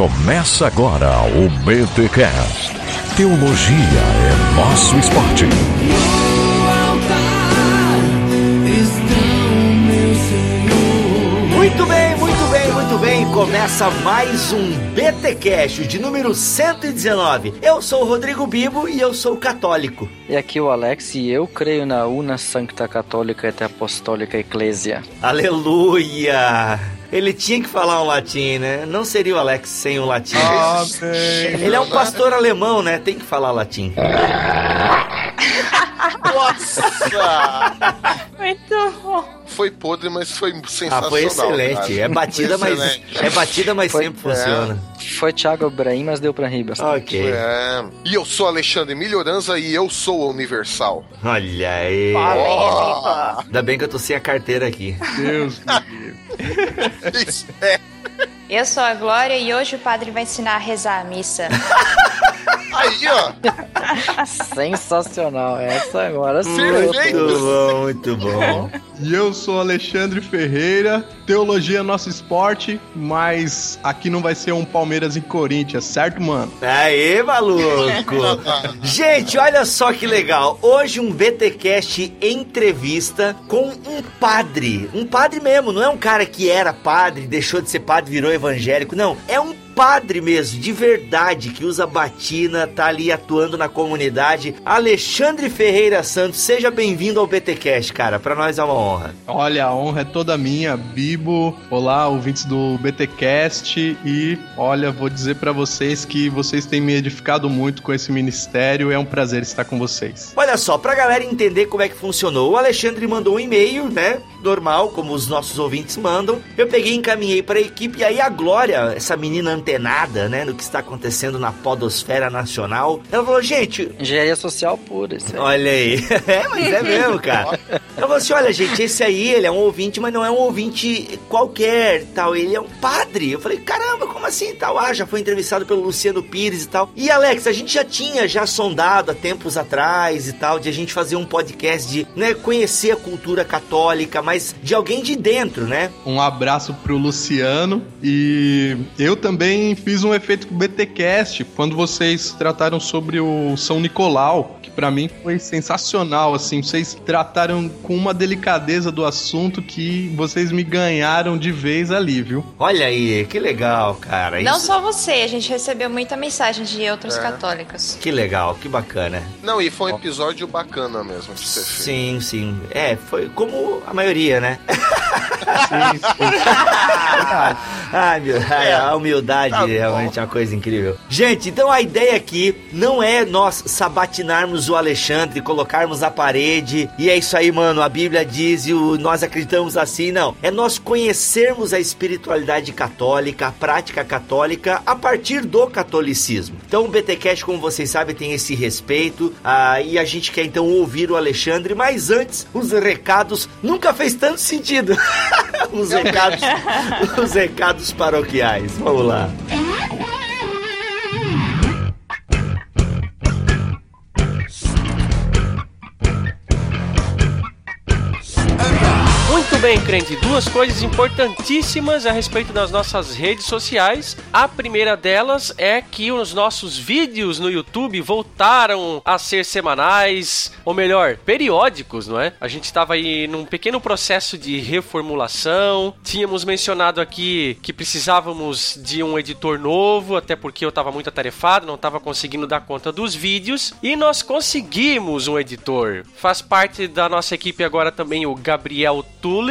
Começa agora o BTCast. Teologia é nosso esporte. Muito bem, muito bem, muito bem. Começa mais um BTcast de número 119. Eu sou o Rodrigo Bibo e eu sou católico. E aqui o Alex e eu creio na una sancta católica et apostólica eclésia. Aleluia! Ele tinha que falar um latim, né? Não seria o Alex sem o latim. Amém. Ele é um pastor alemão, né? Tem que falar latim. Nossa! Muito bom. Foi podre, mas foi sensacional. Ah, foi excelente. cara. É batida, Foi mas excelente. é batida, mas Foi- sempre funciona. Foi Thiago Ibrahim, mas deu pra rir bastante. Ok. É. E eu sou Alexandre Melhoranza e eu sou a Universal. Olha aí. Oh, Ainda bem que eu tô sem a carteira aqui. Deus. Isso é. Eu sou a Glória e hoje o padre vai ensinar a rezar a missa. Aí, ó. Sensacional, essa agora sim. Muito bom, muito bom. E eu sou Alexandre Ferreira, teologia é nosso esporte, mas aqui não vai ser um Palmeiras e Corinthians, certo, mano? Aê, maluco! Gente, olha só que legal. Hoje um BTcast entrevista com um padre. Um padre mesmo, não é um cara que era padre, deixou de ser padre, virou evangélico. Não, é um padre mesmo, de verdade, que usa batina, tá ali atuando na comunidade. Alexandre Ferreira Santos, seja bem-vindo ao BTcast, cara. Pra nós é uma honra. Olha, a honra é toda minha, Bibo. Olá, ouvintes do BTcast e olha, vou dizer pra vocês que vocês têm me edificado muito com esse ministério, é um prazer estar com vocês. Olha só, pra galera entender como é que funcionou, o Alexandre mandou um e-mail, né? Normal, como os nossos ouvintes mandam. Eu peguei e encaminhei pra equipe, e aí a Glória, essa menina antenada, né, no que está acontecendo na podosfera nacional, ela falou, gente, Engenharia social pura, isso aí. olha aí. é, mas é mesmo, cara. Ela falou assim, olha, gente, esse aí, ele é um ouvinte, mas não é um ouvinte qualquer, tal, ele é um padre. Eu falei, caramba, como assim, tal? Ah, já foi entrevistado pelo Luciano Pires e tal. E, Alex, a gente já tinha já sondado há tempos atrás e tal, de a gente fazer um podcast de, né, conhecer a cultura católica, mas de alguém de dentro, né? Um abraço pro Luciano e eu também fiz um efeito com o BTcast quando vocês trataram sobre o São Nicolau, que pra mim foi sensacional, assim, vocês trataram com uma delicadeza do assunto que vocês me ganharam de vez ali, viu? Olha aí, que legal, cara. Não Isso- só você, a gente recebeu muita mensagem de outros É. católicos. Que legal, que bacana. Não, e foi um episódio bacana mesmo de ser feito. Sim, sim. É, foi como a maioria, né? Sim, sim. Ai, meu, ai, a humildade Tá bom. realmente é uma coisa incrível. Gente, então a ideia aqui não é nós sabatinarmos o Alexandre, colocarmos na parede e é isso aí, mano. A Bíblia diz e o- nós acreditamos assim, não. É nós conhecermos a espiritualidade católica, a prática católica a partir do catolicismo. Então o BTcast, como vocês sabem, tem esse respeito ah, e a gente quer então ouvir o Alexandre, mas antes os recados nunca fez tanto sentido. os recados, os recados paroquiais. Vamos lá. Bem, crente. Duas coisas importantíssimas a respeito das nossas redes sociais. A primeira delas é que os nossos vídeos no YouTube voltaram a ser semanais, ou melhor, periódicos, não é? A gente estava aí num pequeno processo de reformulação. Tínhamos mencionado aqui que precisávamos de um editor novo, até porque eu estava muito atarefado, não estava conseguindo dar conta dos vídeos. E nós conseguimos um editor. Faz parte da nossa equipe agora também o Gabriel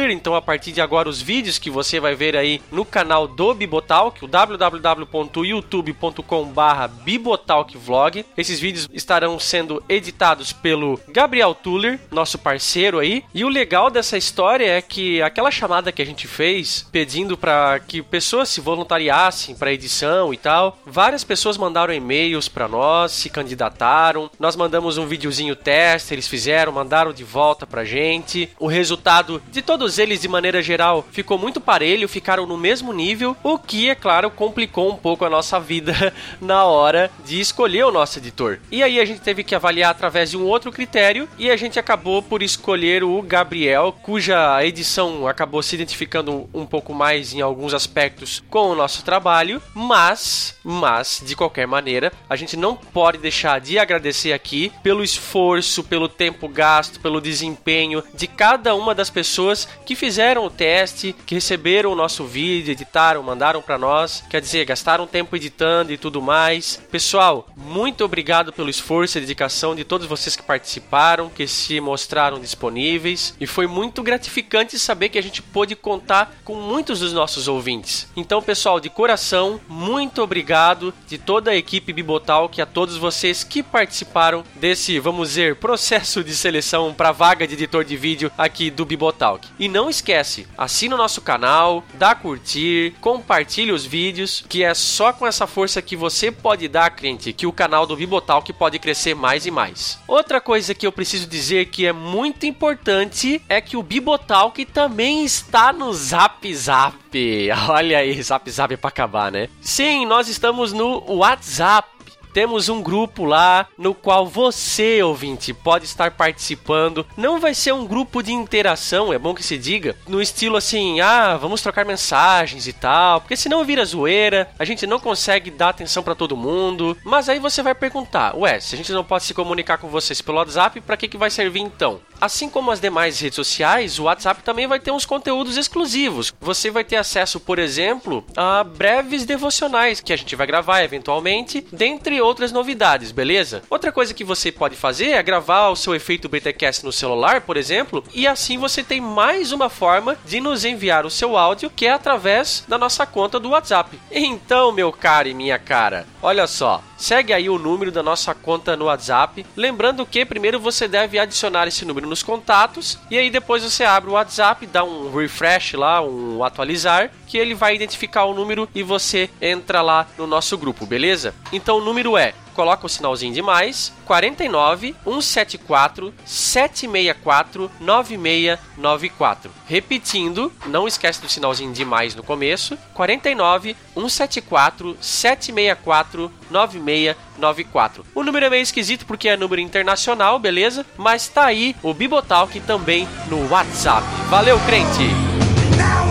Então, a partir de agora, os vídeos que você vai ver aí no canal do Bibotalk, o www.youtube.com/barra bibotalkvlog. Esses vídeos estarão sendo editados pelo Gabriel Tuller, nosso parceiro aí. E o legal dessa história é que aquela chamada que a gente fez pedindo para que pessoas se voluntariassem para edição e tal, várias pessoas mandaram e-mails para nós, se candidataram. Nós mandamos um videozinho teste, eles fizeram, mandaram de volta pra gente. O resultado de todos todos eles de maneira geral ficou muito parelho, ficaram no mesmo nível, o que, é claro, complicou um pouco a nossa vida na hora de escolher o nosso editor. E aí a gente teve que avaliar através de um outro critério e a gente acabou por escolher o Gabriel, cuja edição acabou se identificando um pouco mais em alguns aspectos com o nosso trabalho, mas, mas de qualquer maneira, a gente não pode deixar de agradecer aqui pelo esforço, pelo tempo gasto, pelo desempenho de cada uma das pessoas que fizeram o teste, que receberam o nosso vídeo, editaram, mandaram para nós, quer dizer, gastaram tempo editando e tudo mais. Pessoal, muito obrigado pelo esforço e dedicação de todos vocês que participaram, que se mostraram disponíveis e foi muito gratificante saber que a gente pôde contar com muitos dos nossos ouvintes. Então, pessoal, de coração, muito obrigado de toda a equipe Bibotal, que a todos vocês que participaram desse, vamos dizer, processo de seleção para vaga de editor de vídeo aqui do Bibotalk. E não esquece, assina o nosso canal, dá curtir, compartilhe os vídeos, que é só com essa força que você pode dar, cliente, que o canal do Bibotalk pode crescer mais e mais. Outra coisa que eu preciso dizer que é muito importante é que o Bibotalk também está no Zap Zap. Olha aí, Zap Zap para acabar, né? Sim, nós estamos no WhatsApp temos um grupo lá no qual você, ouvinte, pode estar participando. Não vai ser um grupo de interação, é bom que se diga, no estilo assim, ah, vamos trocar mensagens e tal, porque senão vira zoeira, a gente não consegue dar atenção para todo mundo. Mas aí você vai perguntar, ué, se a gente não pode se comunicar com vocês pelo WhatsApp, para que, que vai servir então? Assim como as demais redes sociais, o WhatsApp também vai ter uns conteúdos exclusivos. Você vai ter acesso, por exemplo, a breves devocionais que a gente vai gravar eventualmente, dentre outras novidades, beleza? Outra coisa que você pode fazer é gravar o seu efeito BTcast no celular, por exemplo, e assim você tem mais uma forma de nos enviar o seu áudio, que é através da nossa conta do WhatsApp. Então, meu cara e minha cara, olha só, segue aí o número da nossa conta no WhatsApp. Lembrando que primeiro você deve adicionar esse número nos contatos e aí depois você abre o WhatsApp, dá um refresh lá, um atualizar, que ele vai identificar o número e você entra lá no nosso grupo, beleza? Então o número é coloca o sinalzinho de mais, 49 174 764 9694. Repetindo, não esquece do sinalzinho de mais no começo, 49 174 764 9694. O número é meio esquisito porque é número internacional, beleza? Mas tá aí o Bibotalk também no WhatsApp. Valeu, crente!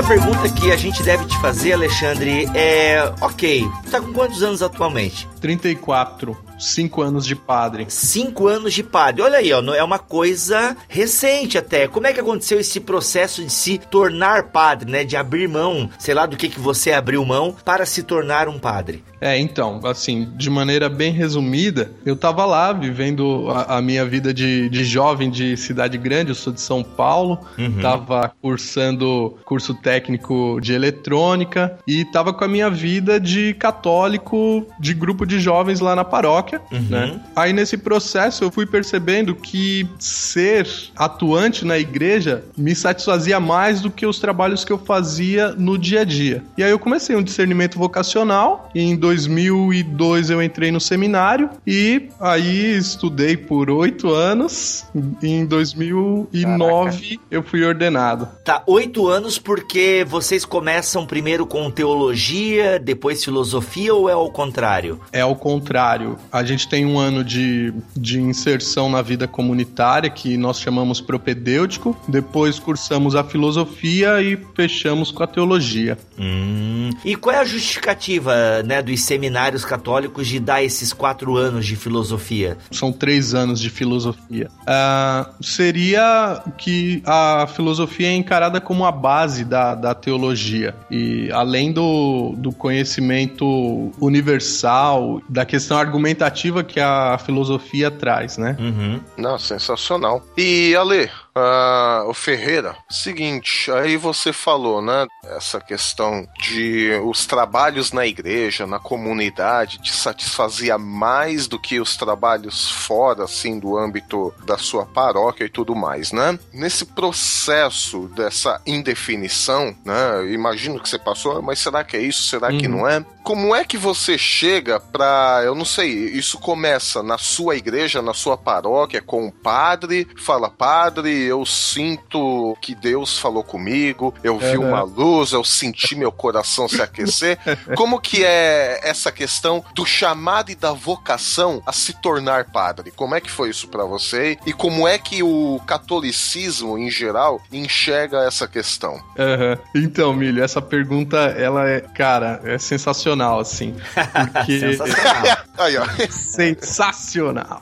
Primeira pergunta que a gente deve te fazer, Alexandre, é: ok, tá com quantos anos atualmente? 34. Cinco anos de padre. Cinco anos de padre. Olha aí, ó, é uma coisa recente até. Como é que aconteceu esse processo de se tornar padre, né? De abrir mão, sei lá do que, que você abriu mão para se tornar um padre? É, então, assim, de maneira bem resumida, eu tava lá vivendo a, a minha vida de, de jovem de cidade grande, eu sou de São Paulo, uhum. tava cursando curso técnico de eletrônica e tava com a minha vida de católico de grupo de jovens lá na paróquia, uhum. né? Aí nesse processo eu fui percebendo que ser atuante na igreja me satisfazia mais do que os trabalhos que eu fazia no dia a dia. E aí eu comecei um discernimento vocacional e em 2002 eu entrei no seminário e aí estudei por oito anos. E em 2009 Caraca. eu fui ordenado. Tá, oito anos porque vocês começam primeiro com teologia, depois filosofia ou é ao contrário? É ao contrário. A gente tem um ano de, de inserção na vida comunitária que nós chamamos propedêutico. Depois cursamos a filosofia e fechamos com a teologia. Hum. E qual é a justificativa né, dos seminários católicos de dar esses quatro anos de filosofia? São três anos de filosofia. Uh, seria que a filosofia é encarada como a base da, da teologia. E além do, do conhecimento universal, da questão argumentativa que a filosofia traz, né? Uhum. Não, sensacional. E Ale, Ah, o Ferreira, seguinte, aí você falou, né? Essa questão de os trabalhos na igreja, na comunidade, te satisfazia mais do que os trabalhos fora, assim, do âmbito da sua paróquia e tudo mais, né? Nesse processo dessa indefinição, né? Imagino que você passou, mas será que é isso? Será que Uhum. não é? Como é que você chega pra, eu não sei, isso começa na sua igreja, na sua paróquia, com o padre, fala, padre, eu sinto que Deus falou comigo, eu vi Uhum. uma luz, eu senti meu coração se aquecer. Como que é essa questão do chamado e da vocação a se tornar padre? Como é que foi isso pra você? E como é que o catolicismo, em geral, enxerga essa questão? Aham. Então, Milho, essa pergunta, ela é, cara, é sensacional, assim. Porque. Sensacional. Aí, ó, sensacional.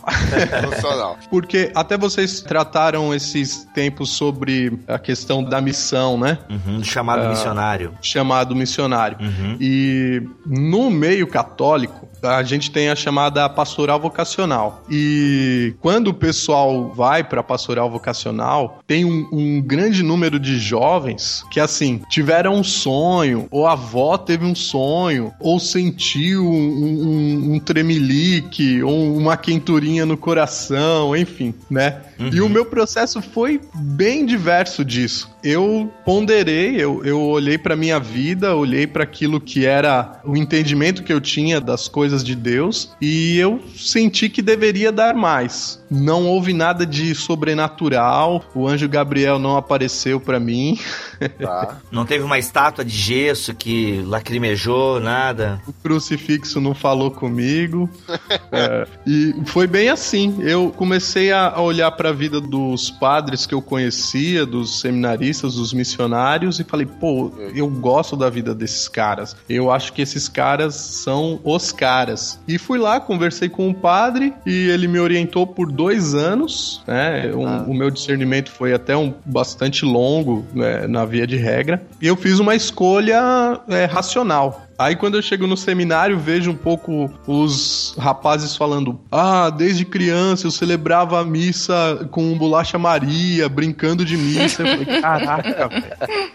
sensacional. Porque até vocês trataram esses tempos sobre a questão da missão, né? Uhum, chamado Ah. missionário. Chamado missionário. Uhum. E no meio católico, a gente tem a chamada pastoral vocacional. E quando o pessoal vai para pastoral vocacional, tem um, um grande número de jovens que, assim, tiveram um sonho, ou a avó teve um sonho, ou sentiu um, um, um tremelique, ou uma quenturinha no coração, enfim, né? E o meu processo foi bem diverso disso. Eu ponderei, eu, eu olhei para minha vida, olhei para aquilo que era o entendimento que eu tinha das coisas de Deus e eu senti que deveria dar mais. Não houve nada de sobrenatural, o anjo Gabriel não apareceu para mim. Tá. Não teve uma estátua de gesso que lacrimejou, nada. O crucifixo não falou comigo. É, e foi bem assim. Eu comecei a olhar para a vida dos padres que eu conhecia, dos seminaristas, dos missionários, e falei, pô, eu gosto da vida desses caras. Eu acho que esses caras são os caras. E fui lá, conversei com o padre, e ele me orientou por dois anos. Né? Um- O meu discernimento foi até um bastante longo né, na via de regra. E eu fiz uma escolha é, racional. Aí quando eu chego no seminário, vejo um pouco os rapazes falando: Ah, desde criança eu celebrava a missa com bolacha Maria, brincando de missa. Eu falei, caraca, velho.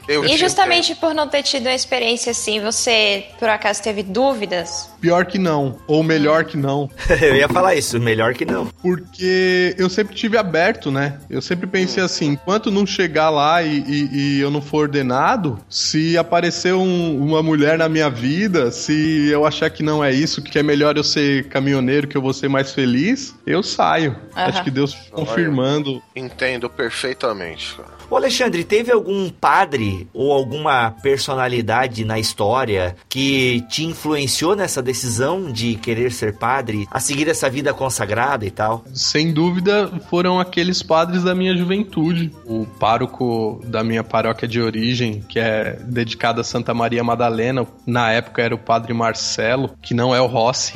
Eu E te justamente por não ter tido uma experiência assim, você por acaso teve dúvidas? Pior que não, ou melhor que não. Eu ia falar isso, melhor que não. Porque eu sempre tive aberto, né? Eu sempre pensei assim, enquanto não chegar lá e, e- e eu não for ordenado, se aparecer um- uma mulher na minha vida, se eu achar que não é isso, que é melhor eu ser caminhoneiro, que eu vou ser mais feliz, eu saio. Aham. Acho que Deus confirmando. Entendo perfeitamente, cara. Ô Alexandre, teve algum padre ou alguma personalidade na história que te influenciou nessa decisão de querer ser padre, a seguir essa vida consagrada e tal? Sem dúvida, foram aqueles padres da minha juventude. O pároco da minha paróquia de origem, que é dedicado a Santa Maria Madalena, na época era o padre Marcelo, que não é o Rossi.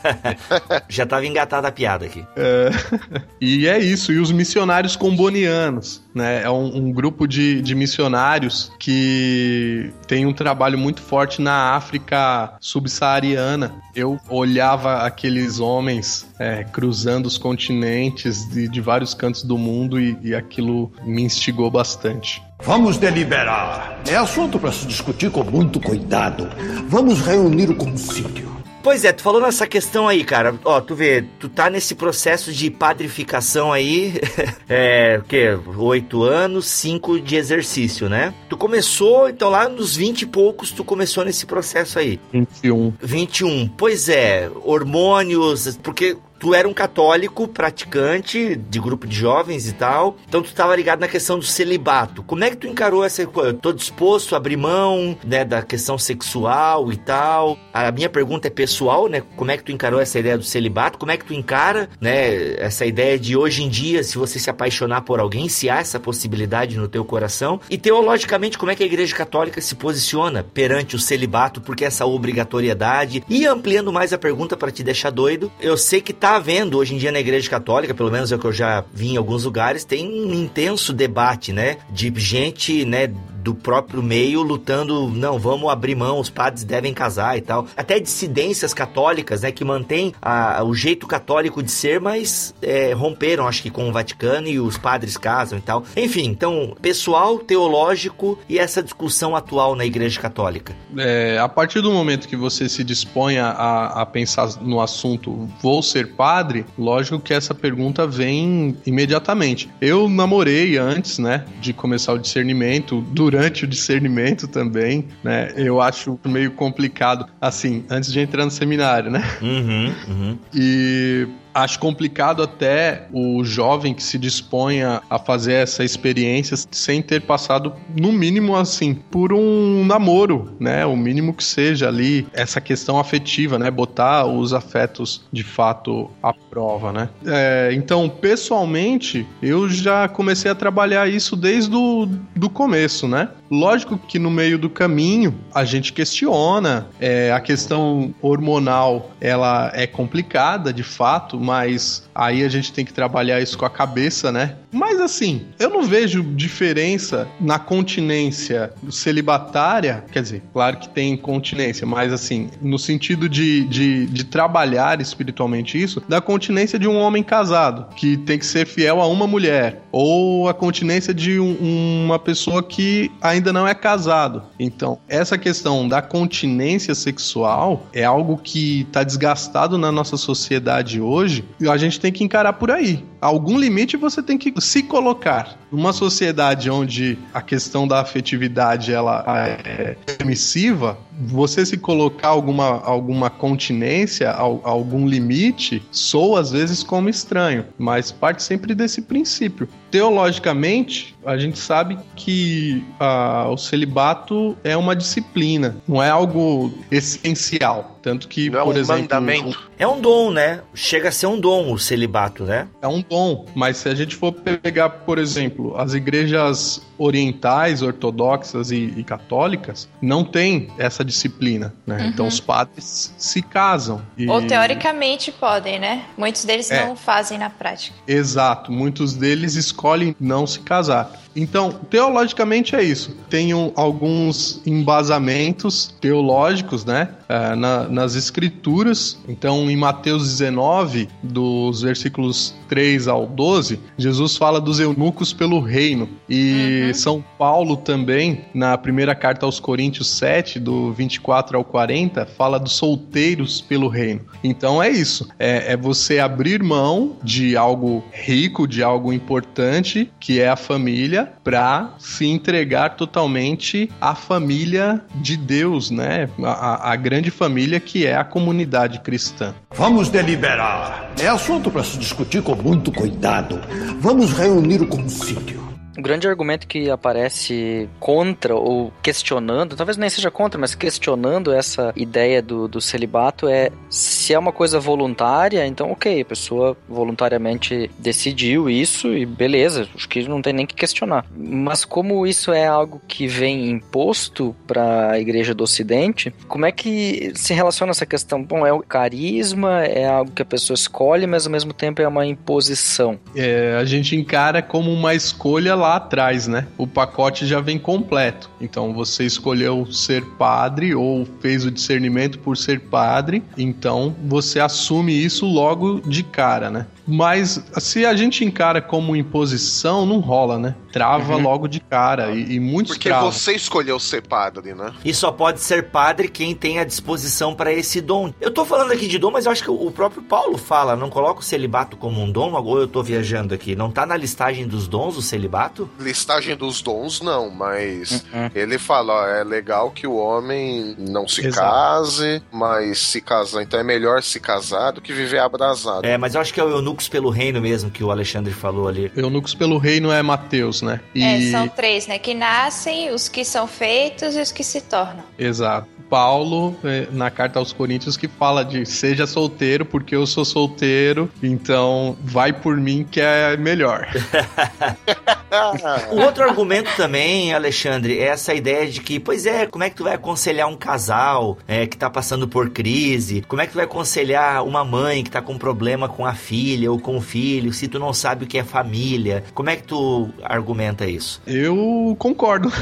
Já tava engatada a piada aqui. É, e é isso, e os missionários combonianos, né? É um, um grupo de, de missionários que tem um trabalho muito forte na África subsaariana. Eu olhava aqueles homens é, cruzando os continentes de, de vários cantos do mundo e, e aquilo me instigou bastante. Vamos deliberar. É assunto para se discutir com muito cuidado. Vamos reunir o concílio. Pois é, tu falou nessa questão aí, cara. Ó, tu vê, tu tá nesse processo de padrificação aí, é, o quê? Oito anos, cinco de exercício, né? Tu começou, então lá nos vinte e poucos, tu começou nesse processo aí. 21. 21. Pois é, hormônios, porque tu era um católico praticante de grupo de jovens e tal, então tu tava ligado na questão do celibato. Como é que tu encarou essa coisa? Eu tô disposto a abrir mão, né, da questão sexual e tal. A minha pergunta é pessoal, né? Como é que tu encarou essa ideia do celibato? Como é que tu encara, né, essa ideia de hoje em dia, se você se apaixonar por alguém, se há essa possibilidade no teu coração? E teologicamente, como é que a Igreja Católica se posiciona perante o celibato, porque essa obrigatoriedade? E ampliando mais a pergunta para te deixar doido, eu sei que tá havendo hoje em dia na Igreja Católica, pelo menos é o que eu já vi em alguns lugares, tem um intenso debate, né, de gente, né, do próprio meio lutando, não, vamos abrir mão, os padres devem casar e tal. Até dissidências católicas, né, que mantêm a, o jeito católico de ser, mas é, romperam, acho que com o Vaticano e os padres casam e tal. Enfim, então, pessoal, teológico e essa discussão atual na Igreja Católica. É, a partir do momento que você se dispõe a, a pensar no assunto, vou ser padre, lógico que essa pergunta vem imediatamente. Eu namorei antes, né, de começar o discernimento, durante o discernimento também, né, eu acho meio complicado, assim, antes de entrar no seminário, né? Uhum, uhum. E acho complicado até o jovem que se disponha a fazer essa experiência sem ter passado, no mínimo assim, por um namoro, né? O mínimo que seja ali, essa questão afetiva, né? Botar os afetos de fato à prova, né? É, então, pessoalmente, eu já comecei a trabalhar isso desde o do começo, né? Lógico que no meio do caminho a gente questiona é, a questão hormonal, ela é complicada de fato, mas aí a gente tem que trabalhar isso com a cabeça, né? Mas assim, eu não vejo diferença na continência celibatária, quer dizer, claro que tem continência, mas assim, no sentido de, de, de trabalhar espiritualmente isso, da continência de um homem casado, que tem que ser fiel a uma mulher, ou a continência de um, uma pessoa que ainda não é casado. Então, essa questão da continência sexual é algo que está desgastado na nossa sociedade hoje e a gente tem que encarar por aí. Algum limite você tem que se colocar. Numa sociedade onde a questão da afetividade ela é permissiva, você se colocar alguma, alguma continência, algum limite, soa às vezes como estranho, mas parte sempre desse princípio. Teologicamente, a gente sabe que ah, o celibato é uma disciplina, não é algo essencial. Tanto que, não por é um exemplo. Mandamento. É um dom, né? Chega a ser um dom o celibato, né? É um dom, mas se a gente for pegar, por exemplo, as igrejas orientais, ortodoxas e, e católicas, não tem essa disciplina, né? Uhum. Então os padres se casam. E... Ou teoricamente podem, né? Muitos deles É. não fazem na prática. Exato, muitos deles escolhem não se casar. Então, teologicamente é isso. Tenho alguns embasamentos teológicos, né, eh, na- nas escrituras. Então, em Mateus 19, dos versículos 3 ao 12, Jesus fala dos eunucos pelo reino. E São Paulo também, na primeira carta aos Coríntios 7, do 24 ao 40, fala dos solteiros pelo reino. Então é isso. É, é você abrir mão de algo rico, de algo importante, que é a família, para se entregar totalmente à família de Deus, né? A, a- a grande família que é a comunidade cristã. Vamos deliberar. É assunto para se discutir com muito cuidado. Vamos reunir o concílio. O grande argumento que aparece contra ou questionando, talvez nem seja contra, mas questionando essa ideia do, do celibato é se é uma coisa voluntária, então ok, a pessoa voluntariamente decidiu isso e beleza, acho que não tem nem que questionar. Mas como isso é algo que vem imposto para a igreja do ocidente, como é que se relaciona essa questão? Bom, é o carisma, é algo que a pessoa escolhe, mas ao mesmo tempo é uma imposição. É, a gente encara como uma escolha lá atrás, né? O pacote já vem completo. Então você escolheu ser padre ou fez o discernimento por ser padre, então você assume isso logo de cara, né? Mas se a gente encara como imposição, não rola, né? Trava logo de cara e, e muitos Porque travam. você escolheu ser padre, né? E só pode ser padre quem tem a disposição para esse dom. Eu tô falando aqui de dom, mas eu acho que o próprio Paulo fala, não coloca o celibato como um dom, ou eu tô viajando aqui? Não tá na listagem dos dons o celibato? Listagem dos dons, não, mas Uhum. ele fala, ó, é legal que o homem não se Exato. case, mas se casar, então é melhor se casar do que viver abrasado. É, mas eu acho que é o Eunucos pelo Reino mesmo que o Alexandre falou ali. Eunucos pelo reino é Mateus, né? E... É, são três, né? Que nascem, os que são feitos e os que se tornam. Exato. Paulo, é, na carta aos Coríntios, que fala de seja solteiro, porque eu sou solteiro, então vai por mim que é melhor. o outro argumento também, Alexandre, é essa ideia de que, pois é, como é que tu vai aconselhar um casal é, que tá passando por crise? Como é que tu vai aconselhar uma mãe que tá com problema com a filha ou com o filho, se tu não sabe o que é família? Como é que tu argumenta isso? Eu concordo.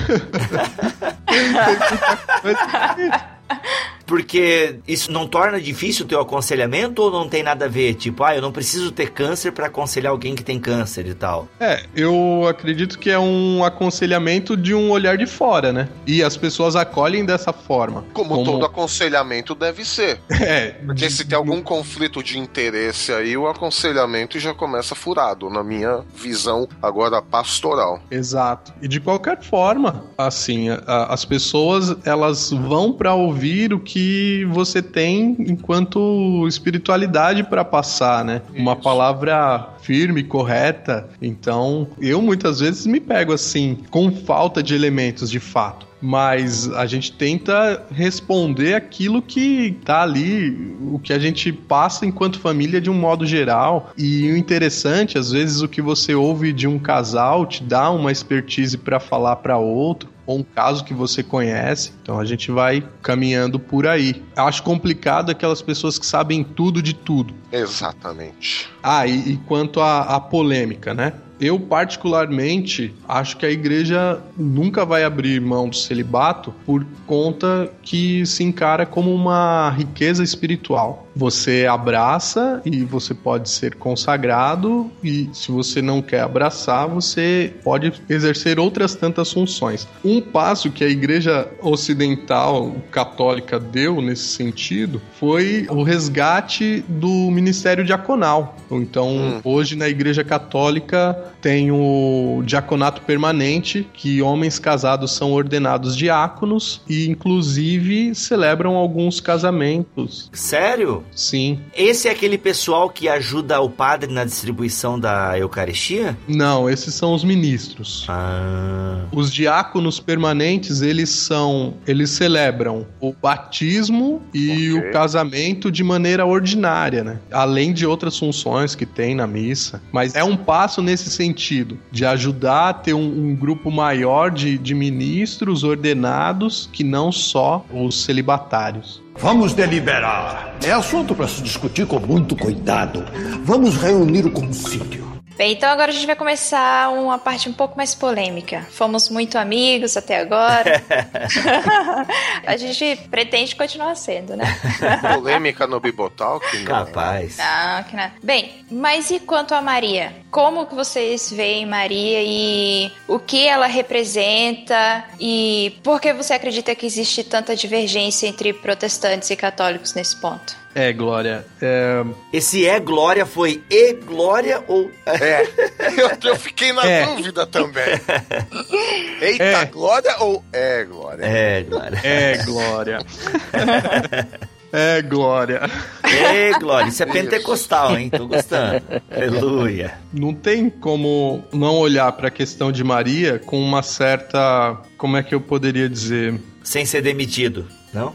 Porque isso não torna difícil o teu aconselhamento ou não tem nada a ver? Tipo, ah, eu não preciso ter câncer para aconselhar alguém que tem câncer e tal. É, eu acredito que é um aconselhamento de um olhar de fora, né? E as pessoas acolhem dessa forma. Como, como... todo aconselhamento deve ser. É. Porque se tem algum conflito de interesse aí, o aconselhamento já começa furado, na minha visão agora pastoral. Exato. E de qualquer forma, assim, a, as pessoas elas vão para ouvir o que que você tem enquanto espiritualidade para passar, né? Isso. Uma palavra firme, correta. Então, eu muitas vezes me pego assim, com falta de elementos de fato mas a gente tenta responder aquilo que tá ali, o que a gente passa enquanto família de um modo geral. E o interessante, às vezes o que você ouve de um casal te dá uma expertise para falar para outro ou um caso que você conhece. Então a gente vai caminhando por aí. Acho complicado aquelas pessoas que sabem tudo de tudo. Exatamente. Ah, e, e quanto à polêmica, né? Eu, particularmente, acho que a igreja nunca vai abrir mão do celibato por conta que se encara como uma riqueza espiritual. Você abraça e você pode ser consagrado, e se você não quer abraçar, você pode exercer outras tantas funções. Um passo que a igreja ocidental católica deu nesse sentido foi o resgate do ministério diaconal. Então, hum. hoje na igreja católica tem o diaconato permanente, que homens casados são ordenados diáconos e, inclusive, celebram alguns casamentos. Sério? Sim. Esse é aquele pessoal que ajuda o padre na distribuição da Eucaristia? Não, esses são os ministros. Ah. Os diáconos permanentes, eles são. Eles celebram o batismo e okay. o casamento de maneira ordinária, né? Além de outras funções que tem na missa. Mas é um passo nesse sentido, de ajudar a ter um, um grupo maior de, de ministros ordenados que não só os celibatários. Vamos deliberar. É assunto para se discutir com muito cuidado. Vamos reunir o concílio. Bem, então agora a gente vai começar uma parte um pouco mais polêmica. Fomos muito amigos até agora. a gente pretende continuar sendo, né? Polêmica no Bibotalk? Capaz. Não, que não. Bem, mas e quanto a Maria? Como que vocês veem Maria e o que ela representa e por que você acredita que existe tanta divergência entre protestantes e católicos nesse ponto? É, Glória. É... Esse é Glória foi E Glória ou. É, eu, eu fiquei na é. dúvida também. Eita, é. Glória ou É Glória? É Glória. É Glória. É glória. É glória. Isso é pentecostal, hein? Tô gostando. Aleluia. Não tem como não olhar para a questão de Maria com uma certa. Como é que eu poderia dizer? Sem ser demitido, não?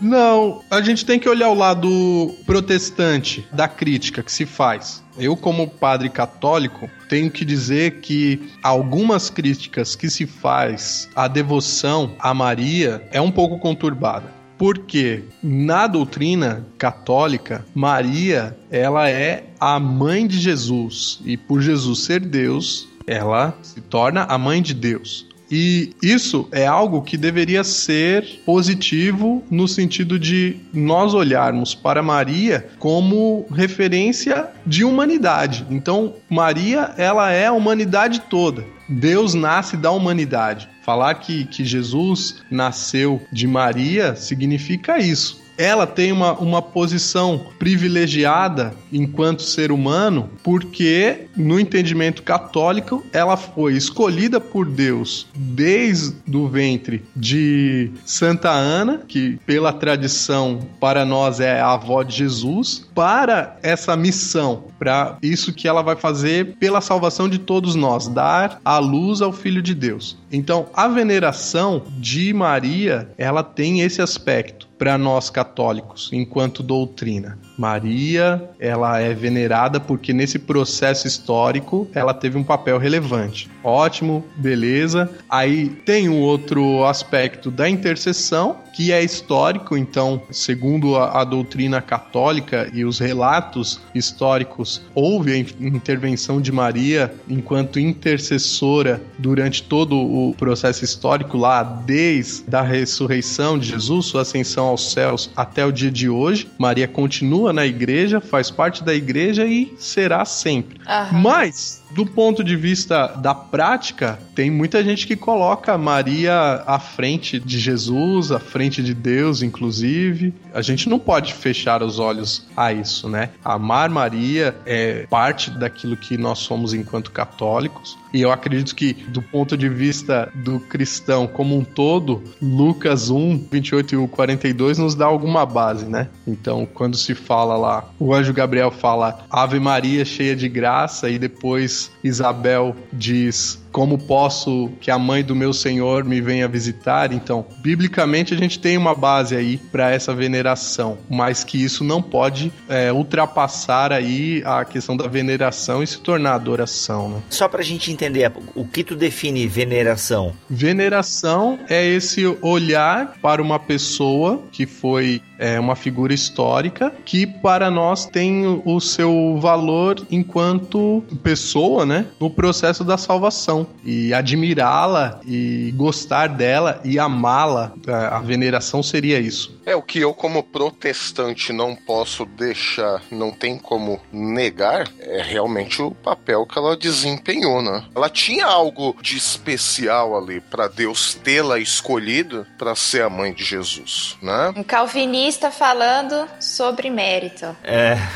Não, a gente tem que olhar o lado protestante da crítica que se faz. Eu, como padre católico, tenho que dizer que algumas críticas que se faz à devoção a Maria é um pouco conturbada. Porque na doutrina católica, Maria, ela é a mãe de Jesus e por Jesus ser Deus, ela se torna a mãe de Deus. E isso é algo que deveria ser positivo no sentido de nós olharmos para Maria como referência de humanidade. Então, Maria, ela é a humanidade toda. Deus nasce da humanidade. Falar que, que Jesus nasceu de Maria significa isso ela tem uma, uma posição privilegiada enquanto ser humano, porque no entendimento católico ela foi escolhida por Deus desde o ventre de Santa Ana, que pela tradição para nós é a avó de Jesus, para essa missão, para isso que ela vai fazer pela salvação de todos nós, dar a luz ao Filho de Deus. Então, a veneração de Maria, ela tem esse aspecto para nós católicos, enquanto doutrina. Maria, ela é venerada porque nesse processo histórico ela teve um papel relevante. Ótimo, beleza. Aí tem um outro aspecto da intercessão, que é histórico, então, segundo a, a doutrina católica e os relatos históricos, houve a intervenção de Maria enquanto intercessora durante todo o processo histórico lá, desde a ressurreição de Jesus, sua ascensão aos céus até o dia de hoje. Maria continua na igreja, faz parte da igreja e será sempre. Aham. Mas do ponto de vista da prática, tem muita gente que coloca Maria à frente de Jesus, à frente de Deus, inclusive. A gente não pode fechar os olhos a isso, né? Amar Maria é parte daquilo que nós somos enquanto católicos. E eu acredito que, do ponto de vista do cristão como um todo, Lucas 1, 28 e 42 nos dá alguma base, né? Então, quando se fala lá, o anjo Gabriel fala Ave Maria, cheia de graça, e depois Isabel diz como posso que a mãe do meu Senhor me venha visitar? Então, biblicamente a gente tem uma base aí para essa veneração, mas que isso não pode é, ultrapassar aí a questão da veneração e se tornar adoração. Né? Só pra gente entender, o que tu define veneração? Veneração é esse olhar para uma pessoa que foi é, uma figura histórica que para nós tem o seu valor enquanto pessoa, né, no processo da salvação e admirá-la e gostar dela e amá-la. A veneração seria isso. É o que eu, como protestante, não posso deixar, não tem como negar, é realmente o papel que ela desempenhou, né? Ela tinha algo de especial ali para Deus tê-la escolhido para ser a mãe de Jesus, né? Um calvinista falando sobre mérito. É.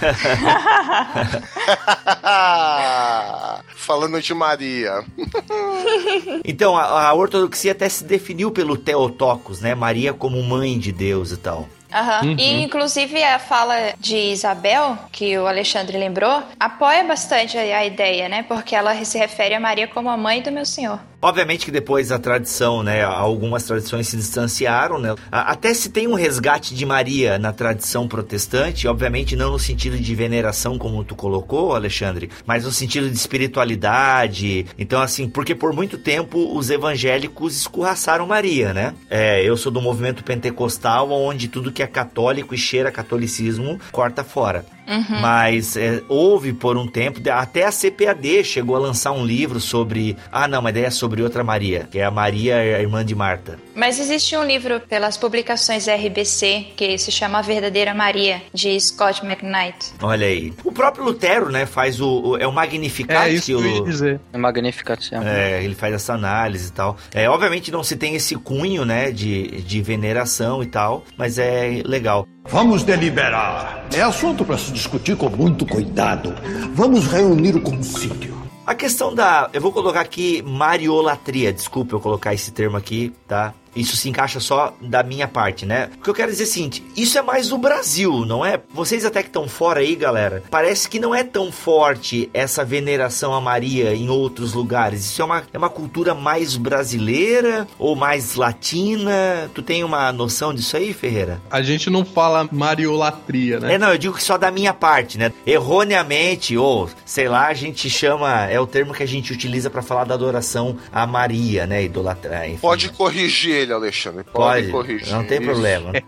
Falando de Maria. Então, a, a ortodoxia até se definiu pelo Theotokos, né? Maria como mãe de Deus e tal. Aham. Uhum. E inclusive a fala de Isabel, que o Alexandre lembrou, apoia bastante a a ideia, né? Porque ela se refere a Maria como a mãe do meu senhor. Obviamente que depois a tradição, né, algumas tradições se distanciaram, né? Até se tem um resgate de Maria na tradição protestante, obviamente não no sentido de veneração como tu colocou, Alexandre, mas no sentido de espiritualidade. Então assim, porque por muito tempo os evangélicos escorraçaram Maria, né? É, eu sou do movimento pentecostal, onde tudo que é católico e cheira catolicismo corta fora. Mas é, houve por um tempo, até a CPAD chegou a lançar um livro sobre. Ah, não, mas daí é sobre outra Maria, que é a Maria, a irmã de Marta. Mas existe um livro pelas publicações RBC que se chama A Verdadeira Maria, de Scott McKnight. Olha aí. O próprio Lutero, né, faz o. o- é o Magnificat. É isso que eu ia o, dizer. É Magnificat. É, ele faz essa análise e tal. É, obviamente não se tem esse cunho, né, de, de veneração e tal, mas é legal. Vamos deliberar. É assunto para se discutir com muito cuidado. Vamos reunir o concílio. A questão da. Eu vou colocar aqui mariolatria. Desculpa eu colocar esse termo aqui, tá? Isso se encaixa só da minha parte, né? O que eu quero dizer é o seguinte: isso é mais no Brasil, não é? Vocês até que estão fora aí, galera, parece que não é tão forte essa veneração a Maria em outros lugares. Isso é uma, é uma cultura mais brasileira ou mais latina? Tu tem uma noção disso aí, Ferreira? A gente não fala mariolatria, né? É, não, eu digo que só da minha parte, né? Erroneamente, ou sei lá, a gente chama, é o termo que a gente utiliza pra falar da adoração a Maria, né? Idolatrar, enfim. Pode corrigir ele, Alexandre. Pode, Pode, corrigir. não tem Isso. problema.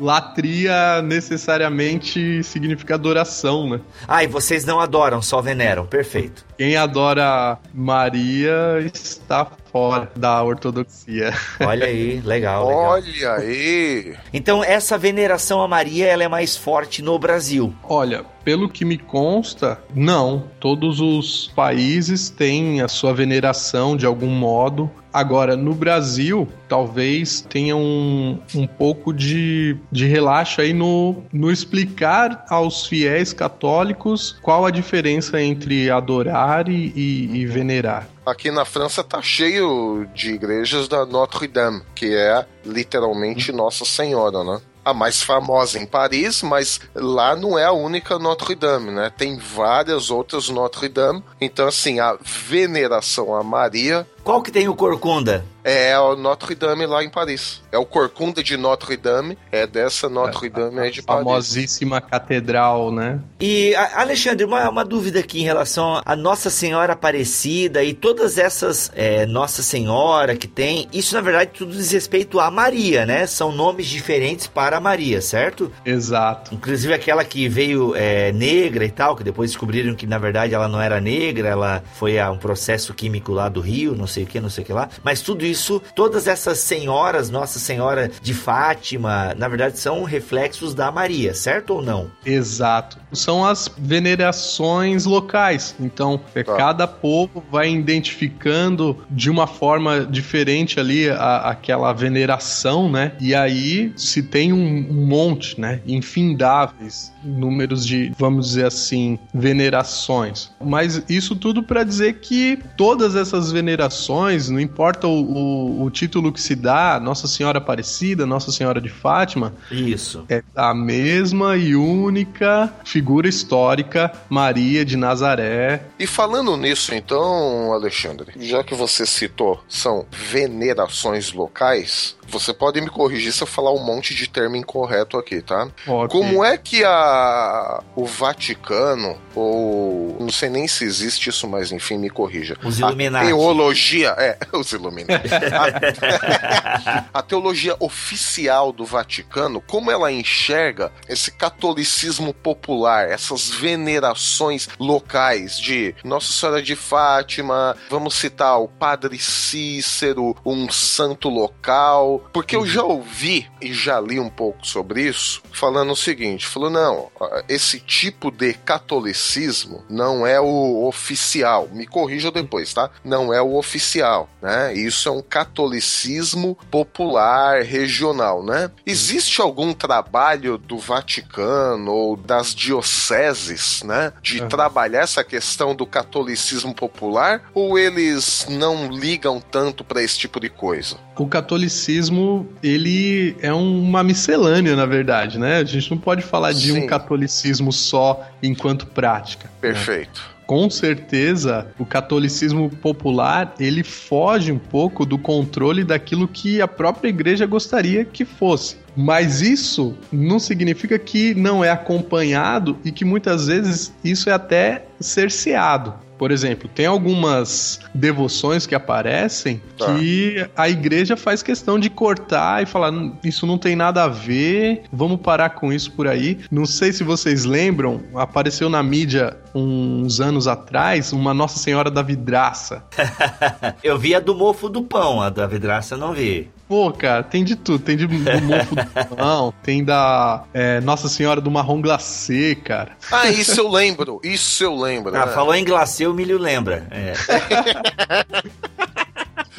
Latria necessariamente significa adoração, né? Ah, e vocês não adoram, só veneram, perfeito. Quem adora Maria está fora da ortodoxia. Olha aí, legal, legal. Olha aí. Então, essa veneração a Maria, ela é mais forte no Brasil. Olha, pelo que me consta, não. Todos os países têm a sua veneração de algum modo. Agora, no Brasil, talvez tenha um, um pouco de, de relaxo aí no, no explicar aos fiéis católicos qual a diferença entre adorar e, e- e venerar. Aqui na França tá cheio de igrejas da Notre Dame, que é literalmente Nossa Senhora, né? A mais famosa em Paris, mas lá não é a única Notre Dame, né? Tem várias outras Notre Dame. Então, assim, a veneração a Maria Qual que tem o Corcunda? É o Notre Dame lá em Paris. É o Corcunda de Notre Dame, é dessa Notre é, Dame aí de Paris. Famosíssima catedral, né? E, Alexandre, uma, uma dúvida aqui em relação a Nossa Senhora Aparecida e todas essas é, Nossa Senhora que tem, isso na verdade tudo diz respeito a Maria, né? São nomes diferentes para Maria, certo? Exato. Inclusive aquela que veio é, negra e tal, que depois descobriram que na verdade ela não era negra, ela foi a um processo químico lá do Rio, não sei o que, não sei o que lá. Mas tudo isso, todas essas senhoras, Nossa Senhora de Fátima, na verdade são reflexos da Maria, certo ou não? Exato. São as venerações locais. Então, é, tá. cada povo vai identificando de uma forma diferente ali a, aquela veneração, né? E aí se tem um, um monte, né? Infindáveis números de, vamos dizer assim, venerações. Mas isso tudo para dizer que todas essas venerações, não importa o, o, o, título que se dá, Nossa Senhora Aparecida, Nossa Senhora de Fátima, isso é a mesma e única figura histórica, Maria de Nazaré. E falando nisso, então, Alexandre, já que você citou, são venerações locais, você pode me corrigir se eu falar um monte de termo incorreto aqui, tá? Okay. Como é que a o Vaticano ou não sei nem se existe isso, mas enfim, me corrija. Os Illuminati. A teologia, é, os Illuminati. a, teologia oficial do Vaticano, como ela enxerga esse catolicismo popular, essas venerações locais de Nossa Senhora de Fátima, vamos citar o Padre Cícero, um santo local, porque eu já ouvi e já li um pouco sobre isso, falando o seguinte: falou, não, esse tipo de catolicismo não é o oficial. Me corrija depois, tá? Não é o oficial, né? Isso é um catolicismo popular, regional, né? Existe algum trabalho do Vaticano ou das dioceses, né? De uhum. trabalhar essa questão do catolicismo popular? Ou eles não ligam tanto para esse tipo de coisa? O catolicismo catolicismo, ele é uma miscelânea, na verdade, né? A gente não pode falar de Sim. um catolicismo só enquanto prática. Né? Perfeito. Né? Com certeza o catolicismo popular ele foge um pouco do controle daquilo que a própria igreja gostaria que fosse. Mas isso não significa que não é acompanhado e que muitas vezes isso é até cerceado. Por exemplo, tem algumas devoções que aparecem tá. que a igreja faz questão de cortar e falar: isso não tem nada a ver, vamos parar com isso por aí. Não sei se vocês lembram, apareceu na mídia uns anos atrás uma Nossa Senhora da Vidraça. eu vi a do mofo do pão, a da vidraça eu não vi. Pô, cara, tem de tudo. Tem de do mofo do pão, tem da é, Nossa Senhora do marrom glacê, cara. Ah, isso eu lembro. Isso eu lembro. Ah, né? falou em glacê, o milho lembra. É.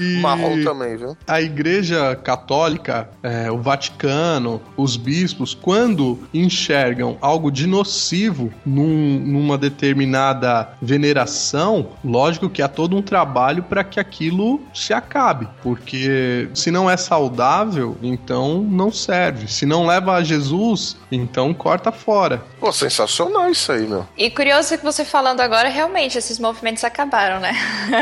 E Marrom também, viu? A Igreja Católica, é, o Vaticano, os bispos, quando enxergam algo de nocivo num, numa determinada veneração, lógico que há todo um trabalho para que aquilo se acabe, porque se não é saudável, então não serve. Se não leva a Jesus, então corta fora. Pô, sensacional isso aí, meu. E curioso que você falando agora, realmente esses movimentos acabaram, né?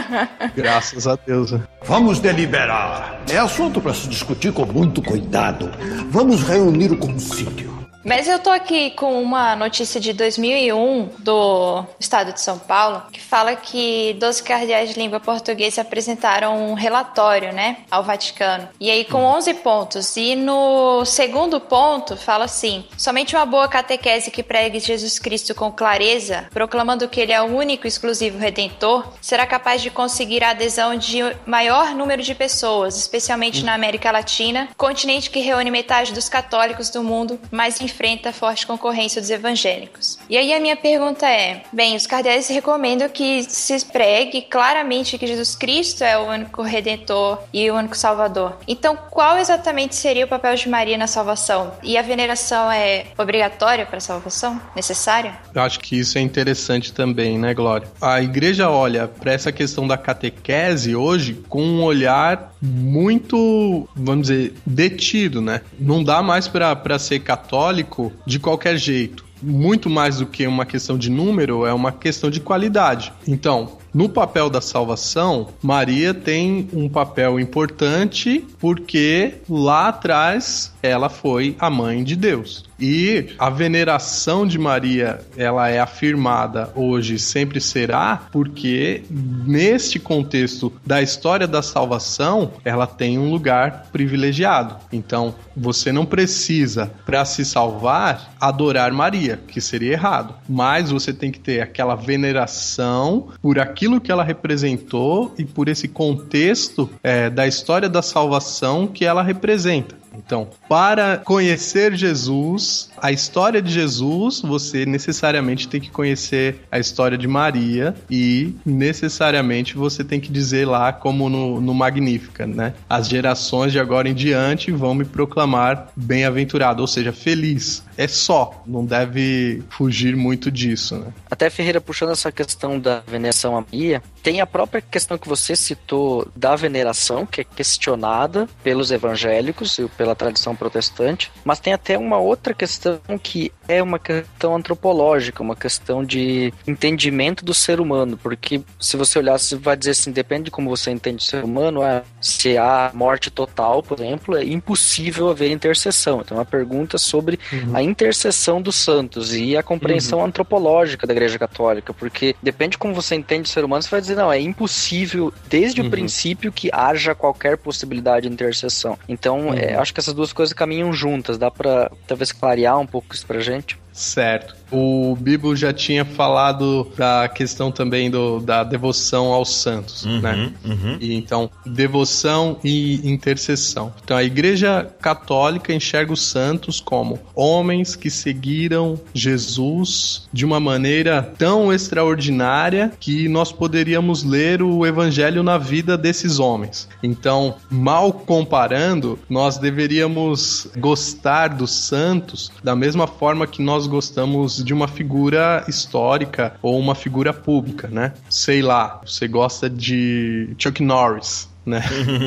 Graças a Deus. Vamos deliberar. É assunto para se discutir com muito cuidado. Vamos reunir o concílio. Mas eu tô aqui com uma notícia de 2001 do estado de São Paulo que fala que 12 cardeais de língua portuguesa apresentaram um relatório, né, ao Vaticano. E aí com 11 pontos. E no segundo ponto fala assim: somente uma boa catequese que pregue Jesus Cristo com clareza, proclamando que ele é o único e exclusivo redentor, será capaz de conseguir a adesão de maior número de pessoas, especialmente na América Latina, continente que reúne metade dos católicos do mundo, mas enfrenta forte concorrência dos evangélicos. E aí a minha pergunta é: bem, os cardeais recomendam que se pregue claramente que Jesus Cristo é o único redentor e o único salvador. Então, qual exatamente seria o papel de Maria na salvação? E a veneração é obrigatória para a salvação? Necessária? Eu acho que isso é interessante também, né, Glória? A igreja olha para essa questão da catequese hoje com um olhar muito, vamos dizer, detido, né? Não dá mais para ser católico de qualquer jeito muito mais do que uma questão de número, é uma questão de qualidade. Então, no papel da salvação, Maria tem um papel importante porque lá atrás ela foi a mãe de Deus. E a veneração de Maria, ela é afirmada hoje, sempre será, porque neste contexto da história da salvação, ela tem um lugar privilegiado. Então, você não precisa, para se salvar, adorar Maria, que seria errado. Mas você tem que ter aquela veneração por aquilo que ela representou e por esse contexto é, da história da salvação que ela representa. Então, para conhecer Jesus, a história de Jesus, você necessariamente tem que conhecer a história de Maria e necessariamente você tem que dizer lá, como no, no Magnífica, né? As gerações de agora em diante vão me proclamar bem-aventurado, ou seja, feliz. É só, não deve fugir muito disso, né? Até Ferreira, puxando essa questão da veneração a Maria, tem a própria questão que você citou da veneração, que é questionada pelos evangélicos e pela tradição protestante, mas tem até uma outra questão que é uma questão antropológica, uma questão de entendimento do ser humano, porque se você olhar, você vai dizer assim, depende de como você entende o ser humano, se há morte total, por exemplo, é impossível haver intercessão. Então, é uma pergunta sobre uhum. a intercessão dos santos e a compreensão uhum. antropológica da Igreja Católica, porque depende de como você entende o ser humano, você vai dizer, não, é impossível desde uhum. o princípio que haja qualquer possibilidade de intercessão. Então, é, uhum. acho que essas duas coisas caminham juntas, dá para talvez clarear um pouco isso pra gente? Certo. O Bibo já tinha falado da questão também do, da devoção aos santos, uhum, né? Uhum. E então, devoção e intercessão. Então, a Igreja Católica enxerga os santos como homens que seguiram Jesus de uma maneira tão extraordinária que nós poderíamos ler o Evangelho na vida desses homens. Então, mal comparando, nós deveríamos gostar dos santos da mesma forma que nós gostamos de uma figura histórica ou uma figura pública, né? Sei lá, você gosta de Chuck Norris, né?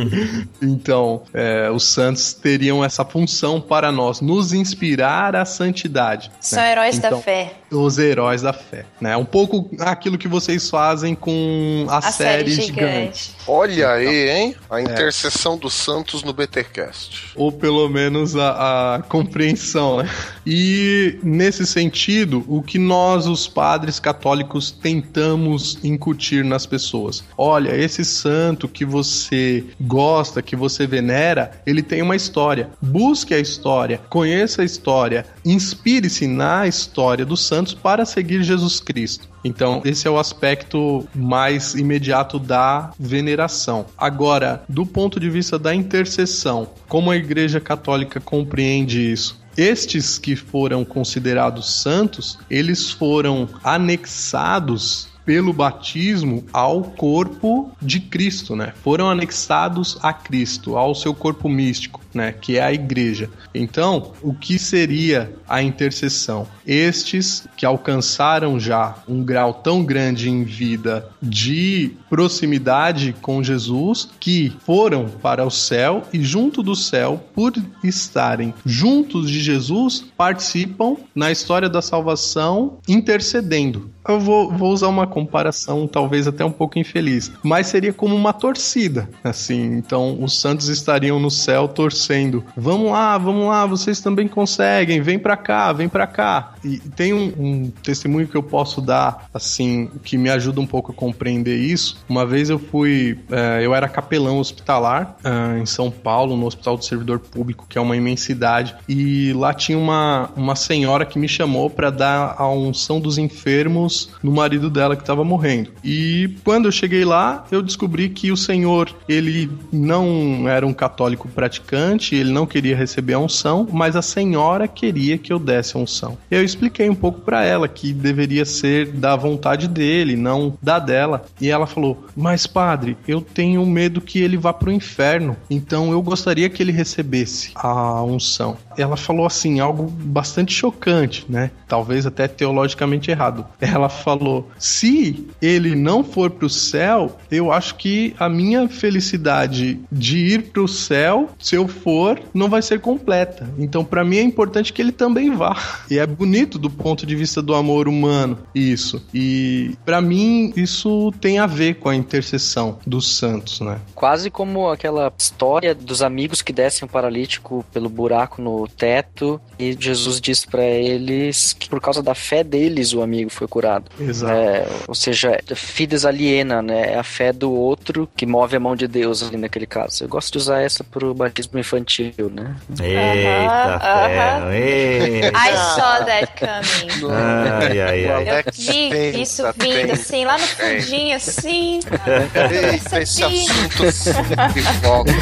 então, é, os santos teriam essa função para nós, nos inspirar à santidade. São né? heróis então, da fé. Os heróis da fé, né? Um pouco aquilo que vocês fazem com a, a série, série gigante. gigante. Olha então, aí, hein? A é. intercessão é. dos santos no BTcast. Ou pelo menos a, a compreensão, né? E nesse sentido, o que nós, os padres católicos, tentamos incutir nas pessoas. Olha, esse santo que você gosta, que você venera, ele tem uma história. Busque a história, conheça a história, inspire-se na história dos santos para seguir Jesus Cristo. Então, esse é o aspecto mais imediato da veneração. Agora, do ponto de vista da intercessão, como a Igreja Católica compreende isso? Estes que foram considerados santos, eles foram anexados pelo batismo ao corpo de Cristo, né? Foram anexados a Cristo, ao seu corpo místico, né? Que é a igreja. Então, o que seria a intercessão? Estes que alcançaram já um grau tão grande em vida de proximidade com Jesus, que foram para o céu e junto do céu, por estarem juntos de Jesus, participam na história da salvação intercedendo. Eu vou, vou usar uma comparação talvez até um pouco infeliz, mas seria como uma torcida, assim. Então, os santos estariam no céu torcendo. Vamos lá, vamos lá, vocês também conseguem, vem para cá, vem para cá. E tem um, um, testemunho que eu posso dar, assim, que me ajuda um pouco a compreender isso. Uma vez eu fui, é, eu era capelão hospitalar é, em São Paulo, no Hospital do Servidor Público, que é uma imensidade, e lá tinha uma, uma senhora que me chamou para dar a unção dos enfermos no marido dela que estava morrendo. E quando eu cheguei lá, eu descobri que o senhor, ele não era um católico praticante, ele não queria receber a unção, mas a senhora queria que eu desse a unção. Eu expliquei um pouco para ela que deveria ser da vontade dele, não da dela. E ela falou: "Mas padre, eu tenho medo que ele vá pro inferno, então eu gostaria que ele recebesse a unção". Ela falou assim algo bastante chocante, né? Talvez até teologicamente errado. Ela falou: "Se ele não for pro céu, eu acho que a minha felicidade de ir pro céu, se eu for, não vai ser completa. Então, para mim é importante que ele também vá". E é bonito bonito do ponto de vista do amor humano, isso. E para mim isso tem a ver com a intercessão dos santos, né? Quase como aquela história dos amigos que descem o paralítico pelo buraco no teto e Jesus diz para eles que por causa da fé deles o amigo foi curado. Exato. É, ou seja, fides aliena, né? É a fé do outro que move a mão de Deus ali naquele caso. Eu gosto de usar essa pro batismo infantil, né? Eita, Aham, ferro. Eita. I saw that coming. Ai, ai, ai. Eu vi isso vindo, assim, lá no fundinho, assim. Eita, esse assunto sempre volta.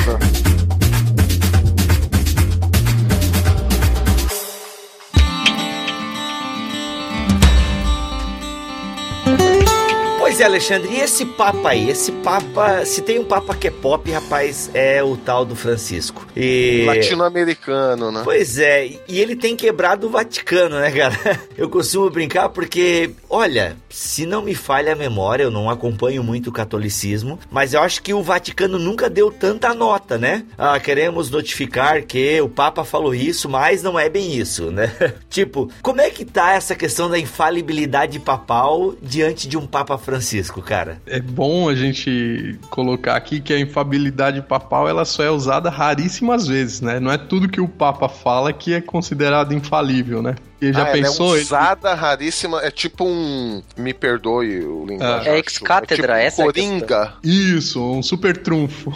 Pois é, Alexandre, e esse Papa aí? Esse Papa, se tem um Papa que é pop, rapaz, é o tal do Francisco. E... Latino-americano, né? Pois é, e ele tem quebrado o Vaticano, né, cara? Eu costumo brincar porque, olha, se não me falha a memória, eu não acompanho muito o catolicismo, mas eu acho que o Vaticano nunca deu tanta nota, né? Ah, queremos notificar que o Papa falou isso, mas não é bem isso, né? tipo, como é que tá essa questão da infalibilidade papal diante de um Papa Francisco, cara? É bom a gente colocar aqui que a infabilidade papal ela só é usada raríssimas vezes, né? Não é tudo que o Papa fala que é considerado infalível, né? E já Ah, pensou? Ela é ele- usada raríssima, é tipo um. Me perdoe o linguagem. É ex-cátedra, é essa é tipo a questão. Coringa. Isso, um super trunfo.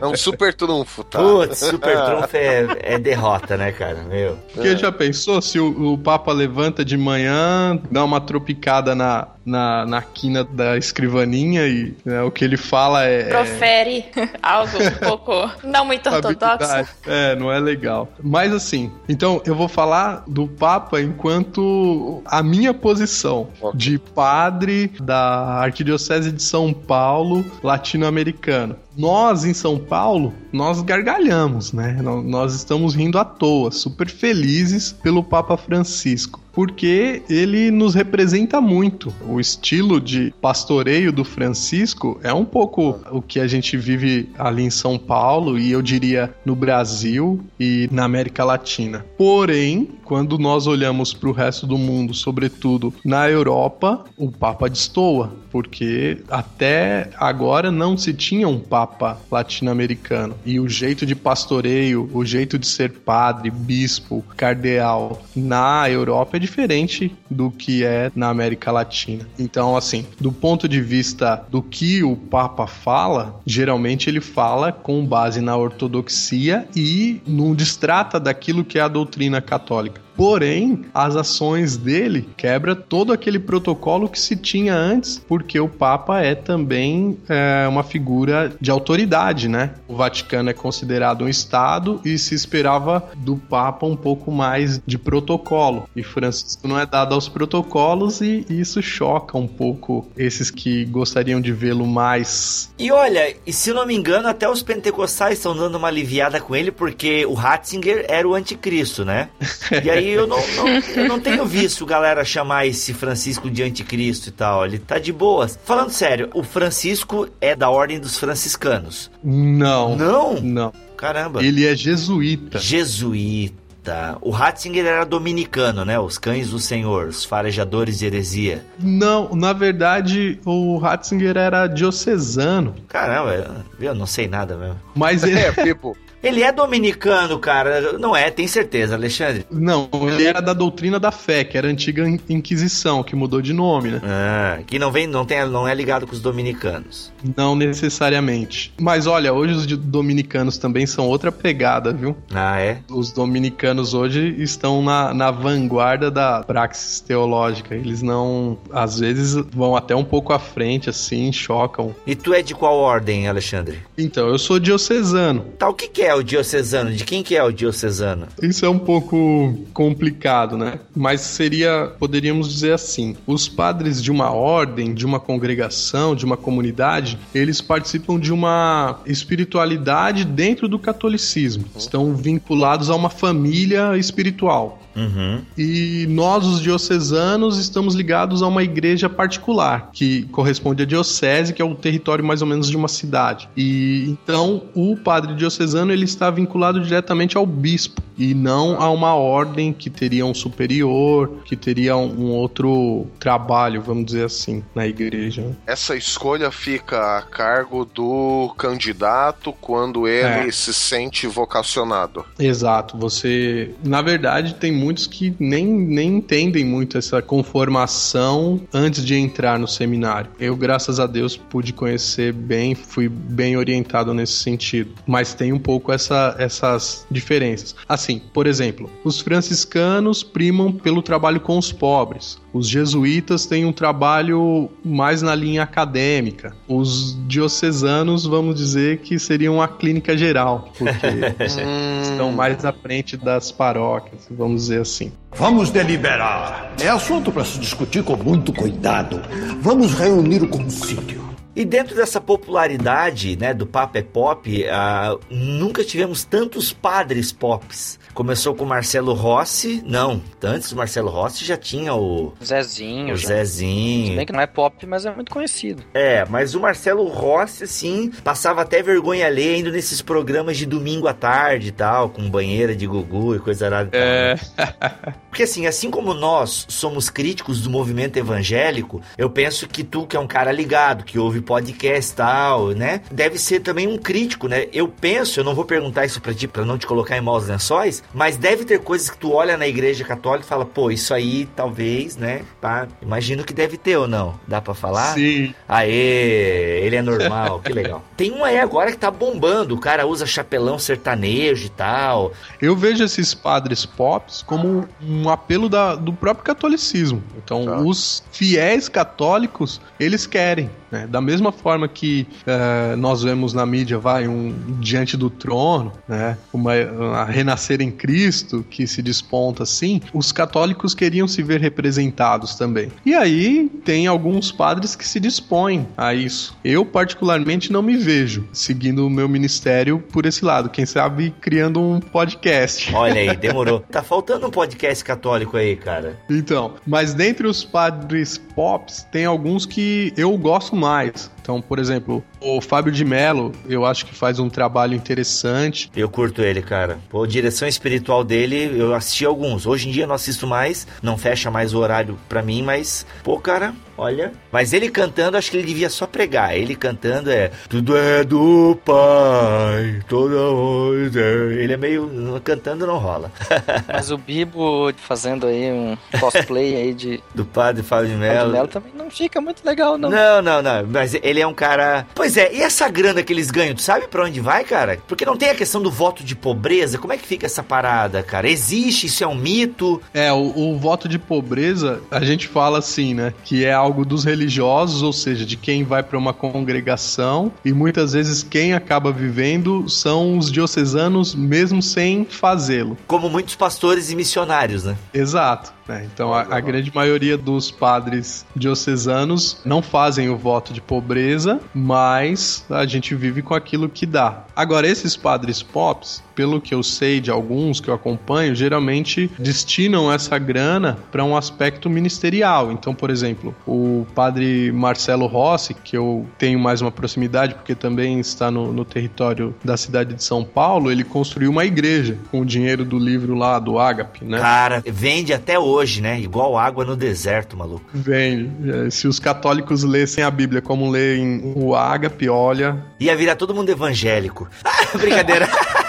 É um super trunfo, tá? Putz, super trunfo é, é derrota, né, cara? Meu. Porque já pensou se o, o Papa levanta de manhã, dá uma tropicada na, na, na quina da escrivaninha e né, o que ele fala é. Profere algo um pouco não muito ortodoxo. É, não é legal. Mas assim, então eu vou falar do Papa enquanto a minha posição de padre da Arquidiocese de São Paulo, latino-americano. Nós em São Paulo, nós gargalhamos, né? Nó- Nós estamos rindo à toa, super felizes pelo Papa Francisco. Porque ele nos representa muito. O estilo de pastoreio do Francisco é um pouco o que a gente vive ali em São Paulo e eu diria no Brasil e na América Latina. Porém, quando nós olhamos para o resto do mundo, sobretudo na Europa, o Papa destoa, porque até agora não se tinha um Papa latino-americano. E o jeito de pastoreio, o jeito de ser padre, bispo, cardeal na Europa é diferente do que é na América Latina. Então, assim, do ponto de vista do que o Papa fala, geralmente ele fala com base na ortodoxia e não distrata daquilo que é a doutrina católica. Porém, as ações dele quebra todo aquele protocolo que se tinha antes, porque o Papa é também é, uma figura de autoridade, né? O Vaticano é considerado um Estado e se esperava do Papa um pouco mais de protocolo. E Francisco não é dado aos protocolos e isso choca um pouco esses que gostariam de vê-lo mais. E olha, e se não me engano, até os pentecostais estão dando uma aliviada com ele, porque o Ratzinger era o anticristo, né? E aí eu não, não- eu não tenho visto galera chamar esse Francisco de anticristo e tal. Ele tá de boas. Falando sério, o Francisco é da ordem dos franciscanos. Não. Não? Não. Caramba. Ele é jesuíta. Jesuíta. O Ratzinger era dominicano, né? Os cães do Senhor, os farejadores de heresia. Não, na verdade, o Ratzinger era diocesano. Caramba, eu, eu não sei nada mesmo. Mas ele. É, tipo, Ele é dominicano, cara. Não é, tem certeza, Alexandre? Não, ele era da doutrina da fé, que era a antiga Inquisição, que mudou de nome, né? Ah, que não vem, não tem, não é ligado com os dominicanos. Não necessariamente. Mas olha, hoje os dominicanos também são outra pegada, viu? Ah, é? Os dominicanos hoje estão na, na vanguarda da praxis teológica. Eles não, às vezes, vão até um pouco à frente, assim, chocam. E tu é de qual ordem, Alexandre? Então, eu sou diocesano. Tá, o que, que é o diocesano? De quem que é o diocesano? Isso é um pouco complicado, né? Mas seria, poderíamos dizer assim: os padres de uma ordem, de uma congregação, de uma comunidade, eles participam de uma espiritualidade dentro do catolicismo. Estão vinculados a uma família espiritual. Uhum. E nós, os diocesanos, estamos ligados a uma igreja particular, que corresponde à diocese, que é o território mais ou menos de uma cidade. E então o padre diocesano ele está vinculado diretamente ao bispo e não a uma ordem que teria um superior, que teria um outro trabalho, vamos dizer assim, na igreja. Essa escolha fica a cargo do candidato quando ele é. se sente vocacionado. Exato. Você, na verdade, tem muitos que nem, nem entendem muito essa conformação antes de entrar no seminário. Eu, graças a Deus, pude conhecer bem, fui bem orientado nesse sentido. Mas tem um pouco essa, essas diferenças. Assim, por exemplo, os franciscanos primam pelo trabalho com os pobres. Os jesuítas têm um trabalho mais na linha acadêmica. Os diocesanos, vamos dizer que seriam a clínica geral, porque estão mais à frente das paróquias, vamos dizer assim. Vamos deliberar. É assunto para se discutir com muito cuidado. Vamos reunir o concílio. E dentro dessa popularidade né, do Papa é Pop, uh, nunca tivemos tantos padres pops. Começou com Marcelo Rossi, não, antes do Marcelo Rossi já tinha o Zezinho. O já. Zezinho. Se bem que não é pop, mas é muito conhecido. É, mas o Marcelo Rossi, assim, passava até vergonha alheia indo nesses programas de domingo à tarde e tal, com banheira de gugu e coisa nada. É. Porque assim, assim como nós somos críticos do movimento evangélico, eu penso que tu, que é um cara ligado, que ouve podcast tal, né? Deve ser também um crítico, né? Eu penso, eu não vou perguntar isso pra ti, pra não te colocar em maus lençóis, mas deve ter coisas que tu olha na igreja católica e fala, pô, isso aí talvez, né? Pá, imagino que deve ter ou não. Dá para falar? Sim. Aê, ele é normal, que legal. Tem um aí agora que tá bombando, o cara usa chapelão sertanejo e tal. Eu vejo esses padres pops como um apelo da, do próprio catolicismo. Então, tá. os fiéis católicos, eles querem. Né? Da mesma forma que uh, nós vemos na mídia, vai, um diante do trono, né? Uma, uma renascer em Cristo que se desponta assim, os católicos queriam se ver representados também. E aí tem alguns padres que se dispõem a isso. Eu, particularmente, não me vejo seguindo o meu ministério por esse lado. Quem sabe criando um podcast. Olha aí, demorou. tá faltando um podcast católico aí, cara. Então, mas dentre os padres pops, tem alguns que eu gosto mais. Então, por exemplo, o Fábio de Mello, eu acho que faz um trabalho interessante. Eu curto ele, cara. Pô, a direção espiritual dele, eu assisti alguns. Hoje em dia não assisto mais, não fecha mais o horário pra mim, mas, pô, cara, olha. Mas ele cantando, acho que ele devia só pregar. Ele cantando é Tudo é do Pai, toda voz é. Ele é meio. Cantando não rola. mas o Bibo fazendo aí um cosplay aí de. Do padre Fábio de Mello. Fábio de Mello também não fica muito legal, não. Não, não, não. Mas ele ele é um cara. Pois é, e essa grana que eles ganham, tu sabe para onde vai, cara? Porque não tem a questão do voto de pobreza. Como é que fica essa parada, cara? Existe? Isso é um mito? É, o, o voto de pobreza, a gente fala assim, né? Que é algo dos religiosos, ou seja, de quem vai para uma congregação e muitas vezes quem acaba vivendo são os diocesanos mesmo sem fazê-lo. Como muitos pastores e missionários, né? Exato. É, então a, a, grande maioria dos padres diocesanos não fazem o voto de pobreza, mas a gente vive com aquilo que dá. Agora, esses padres pops, pelo que eu sei de alguns que eu acompanho, geralmente destinam essa grana para um aspecto ministerial. Então, por exemplo, o padre Marcelo Rossi, que eu tenho mais uma proximidade porque também está no, no território da cidade de São Paulo, ele construiu uma igreja com o dinheiro do livro lá do Ágape, né? Cara, vende até hoje, né? Igual água no deserto, maluco. Vende. É, se os católicos lessem a Bíblia como leem o Ágape, olha. Ia virar todo mundo evangélico. Brincadeira.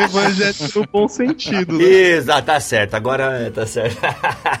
evangélico no bom sentido, né? Exato, tá certo. Agora tá certo.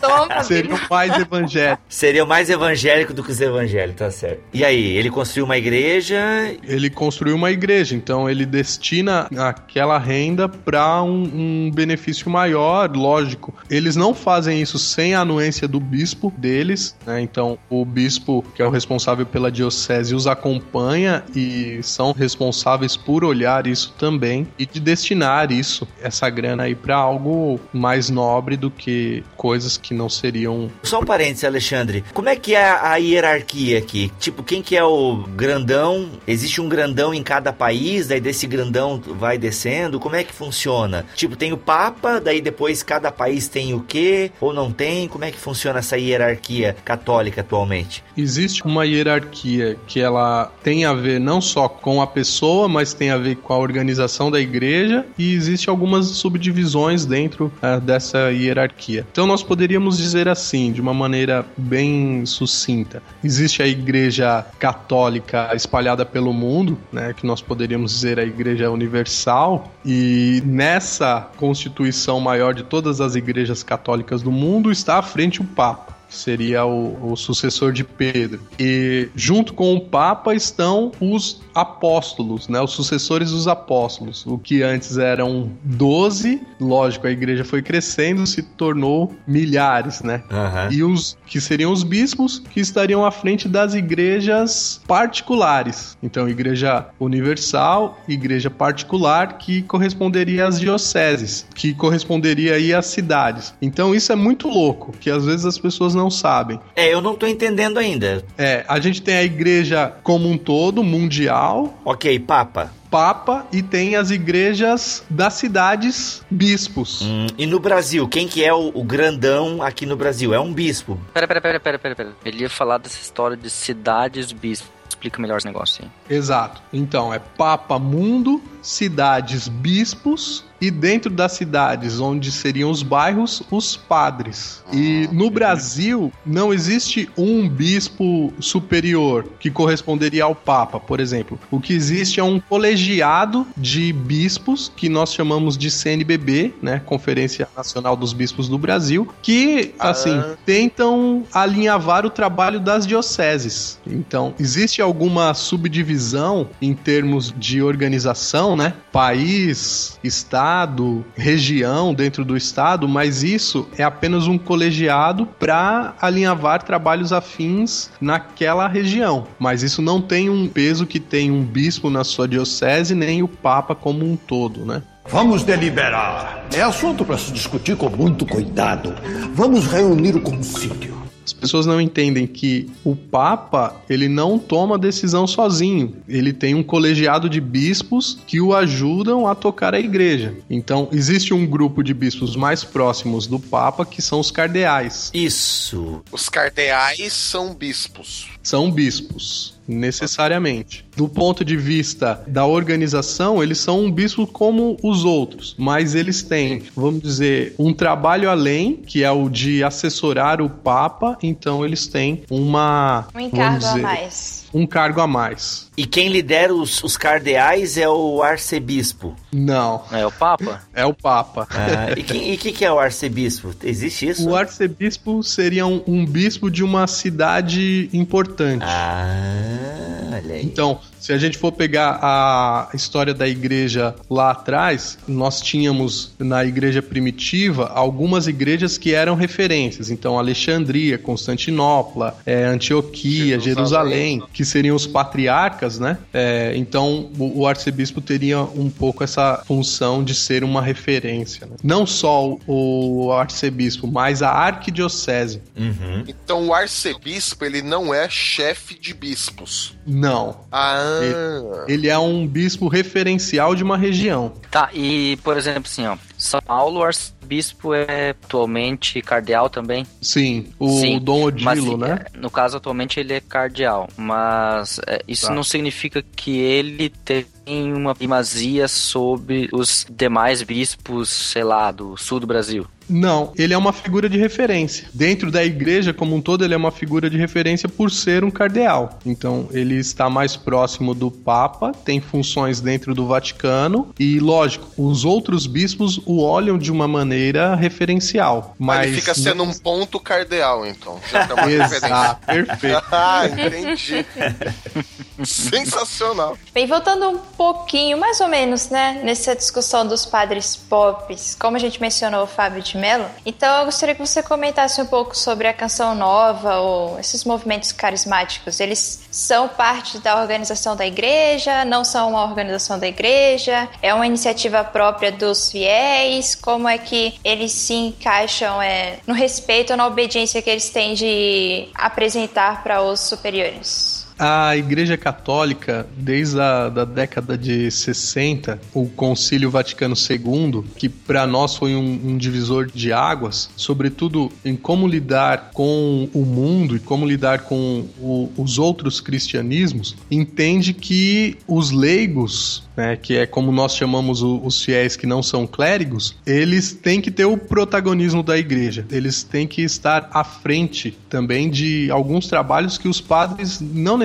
Toma, Seria mais evangélico. Seria mais evangélico do que os evangélicos, tá certo. E aí, ele construiu uma igreja? Ele construiu uma igreja, então ele destina aquela renda para um, um benefício maior, lógico. Eles não fazem isso sem a anuência do bispo deles, né? Então, o bispo, que é o responsável pela diocese, os acompanha e são responsáveis por olhar isso também e de destinar destinar isso, essa grana aí para algo mais nobre do que coisas que não seriam. Só um parênteses, Alexandre. Como é que é a hierarquia aqui? Tipo, quem que é o grandão? Existe um grandão em cada país, daí desse grandão vai descendo? Como é que funciona? Tipo, tem o Papa, daí depois cada país tem o quê? Ou não tem? Como é que funciona essa hierarquia católica atualmente? Existe uma hierarquia que ela tem a ver não só com a pessoa, mas tem a ver com a organização da igreja e existe algumas subdivisões dentro uh, dessa hierarquia. Então nós poderíamos dizer assim, de uma maneira bem sucinta. Existe a igreja católica espalhada pelo mundo, né, que nós poderíamos dizer a igreja universal, e nessa constituição maior de todas as igrejas católicas do mundo está à frente o Papa que seria o, o, sucessor de Pedro. E junto com o Papa estão os apóstolos, né? Os sucessores dos apóstolos. O que antes eram 12, lógico, a igreja foi crescendo, se tornou milhares, né? Uhum. E os que seriam os bispos que estariam à frente das igrejas particulares. Então, igreja universal, igreja particular, que corresponderia às dioceses, que corresponderia aí às cidades. Então, isso é muito louco, que às vezes as pessoas não sabem. É, eu não tô entendendo ainda. É, a gente tem a igreja como um todo, mundial. Ok, Papa. Papa e tem as igrejas das cidades bispos. Hum, e no Brasil, quem que é o, o, grandão aqui no Brasil? É um bispo. Pera, pera, pera, pera, pera, pera. Ele ia falar dessa história de cidades bispos. Explica melhor esse negócio aí. Exato. Então, é Papa Mundo, cidades bispos e dentro das cidades onde seriam os bairros, os padres. E no Brasil não existe um bispo superior que corresponderia ao papa, por exemplo. O que existe é um colegiado de bispos que nós chamamos de CNBB, né, Conferência Nacional dos Bispos do Brasil, que assim, ah. tentam alinhavar o trabalho das dioceses. Então, existe alguma subdivisão em termos de organização, né? País, estado estado, região dentro do estado, mas isso é apenas um colegiado para alinhavar trabalhos afins naquela região. Mas isso não tem um peso que tem um bispo na sua diocese, nem o papa como um todo, né? Vamos deliberar. É assunto para se discutir com muito cuidado. Vamos reunir o concílio. As pessoas não entendem que o Papa, ele não toma decisão sozinho. Ele tem um colegiado de bispos que o ajudam a tocar a igreja. Então, existe um grupo de bispos mais próximos do Papa que são os cardeais. Isso. Os cardeais são bispos. São bispos necessariamente. Do ponto de vista da organização, eles são um bispo como os outros, mas eles têm, vamos dizer, um trabalho além, que é o de assessorar o Papa, então eles têm uma. Um encargo dizer, a mais um cargo a mais. E quem lidera os, os cardeais é o arcebispo? Não. É o Papa? É o Papa. Ah, e o que, que, é o arcebispo? Existe isso? O arcebispo seria um, um bispo de uma cidade importante. Ah, olha aí. Então, se a gente for pegar a história da igreja lá atrás, nós tínhamos na igreja primitiva algumas igrejas que eram referências. Então, Alexandria, Constantinopla, é, Antioquia, Jerusalém. Jerusalém, que seriam os patriarcas, né? É, então, o, o, arcebispo teria um pouco essa função de ser uma referência. Né? Não só o, o, arcebispo, mas a arquidiocese. Uhum. Então, o arcebispo, ele não é chefe de bispos. Não. Ah. Ele, ele, é um bispo referencial de uma região. Tá, e por exemplo, assim, ó, São Paulo, o arcebispo é atualmente cardeal também? Sim, o Sim, Dom Odilo, mas, né? No caso, atualmente ele é cardeal, mas é, isso tá. não significa que ele tem uma primazia sobre os demais bispos, sei lá, do sul do Brasil. Não, ele é uma figura de referência. Dentro da igreja como um todo, ele é uma figura de referência por ser um cardeal. Então, ele está mais próximo do Papa, tem funções dentro do Vaticano e, lógico, os outros bispos o olham de uma maneira referencial. Mas Ele fica sendo um ponto cardeal, então. Já é uma referência. Exato, perfeito. ah, entendi. Sensacional. Bem, voltando um pouquinho, mais ou menos, né, nessa discussão dos padres pops, como a gente mencionou o Fábio de Mello, então eu gostaria que você comentasse um pouco sobre a canção nova ou esses movimentos carismáticos. Eles são parte da organização da igreja? Não são uma organização da igreja? É uma iniciativa própria dos fiéis? Como é que eles se encaixam é, no respeito ou na obediência que eles têm de apresentar para os superiores? A Igreja Católica, desde a da década de 60, o Concílio Vaticano II, que para nós foi um, um, divisor de águas, sobretudo em como lidar com o mundo e como lidar com o, os outros cristianismos, entende que os leigos né, que é como nós chamamos o, os fiéis que não são clérigos, eles têm que ter o protagonismo da igreja. Eles têm que estar à frente também de alguns trabalhos que os padres não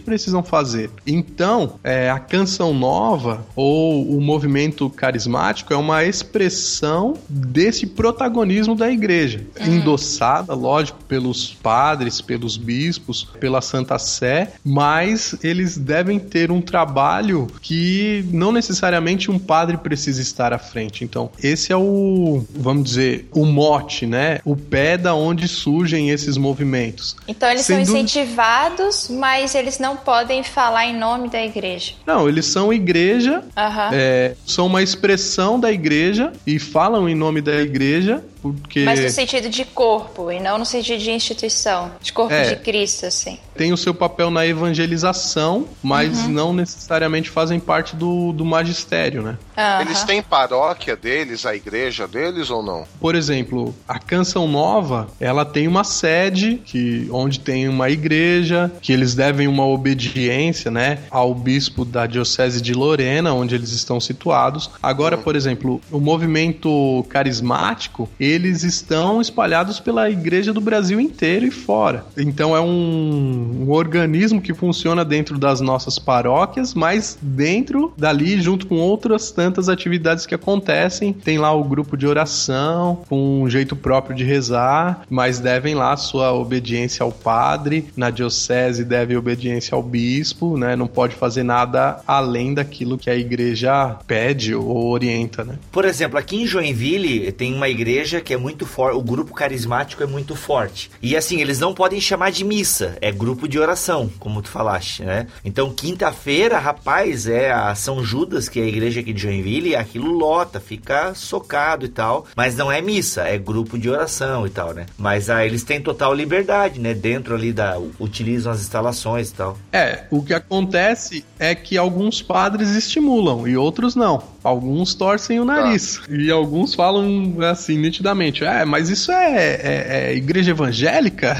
precisam fazer. Então, é, a canção nova ou o movimento carismático é uma expressão desse protagonismo da igreja, uhum. endossada, lógico, pelos padres, pelos bispos, pela Santa Sé, mas eles devem ter um trabalho que não necessariamente um padre precisa estar à frente. Então, esse é o, vamos dizer, o mote, né? O pé da onde surgem esses movimentos. Então, eles são incentivados, mas eles não podem falar em nome da igreja. Não, eles são igreja, uhum. é, são uma expressão da igreja e falam em nome da igreja, porque... Mas no sentido de corpo e não no sentido de instituição, de corpo é, de Cristo, assim. Tem o seu papel na evangelização, mas uhum. não necessariamente fazem parte do, do magistério, né? Uhum. Eles têm paróquia deles, a igreja deles ou não? Por exemplo, a Canção Nova, ela tem uma sede que onde tem uma igreja, que eles devem uma obediência, né, ao bispo da diocese de Lorena, onde eles estão situados. Agora, uhum. por exemplo, o movimento carismático, eles estão espalhados pela igreja do Brasil inteiro e fora. Então é um, um organismo que funciona dentro das nossas paróquias, mas dentro dali, junto com outras tantas atividades que acontecem, tem lá o grupo de oração, com um jeito próprio de rezar, mas devem lá sua obediência ao padre, na diocese deve obediência ao bispo, né? Não pode fazer nada além daquilo que a igreja pede ou orienta, né? Por exemplo, aqui em Joinville tem uma igreja que é muito forte, o grupo carismático é muito forte. E assim, eles não podem chamar de missa, é grupo de oração, como tu falaste, né? Então, quinta-feira, rapaz, é a São Judas, que é a igreja aqui de Joinville, e aquilo lota, fica socado e tal. Mas não é missa, é grupo de oração e tal, né? Mas ah, eles têm total liberdade, né? Dentro ali da. utilizam as instalações e tal. É, o que acontece é que alguns padres estimulam e outros não. Alguns torcem o nariz. Ah. E alguns falam assim, nitidamente: é, mas isso é, é, é igreja evangélica?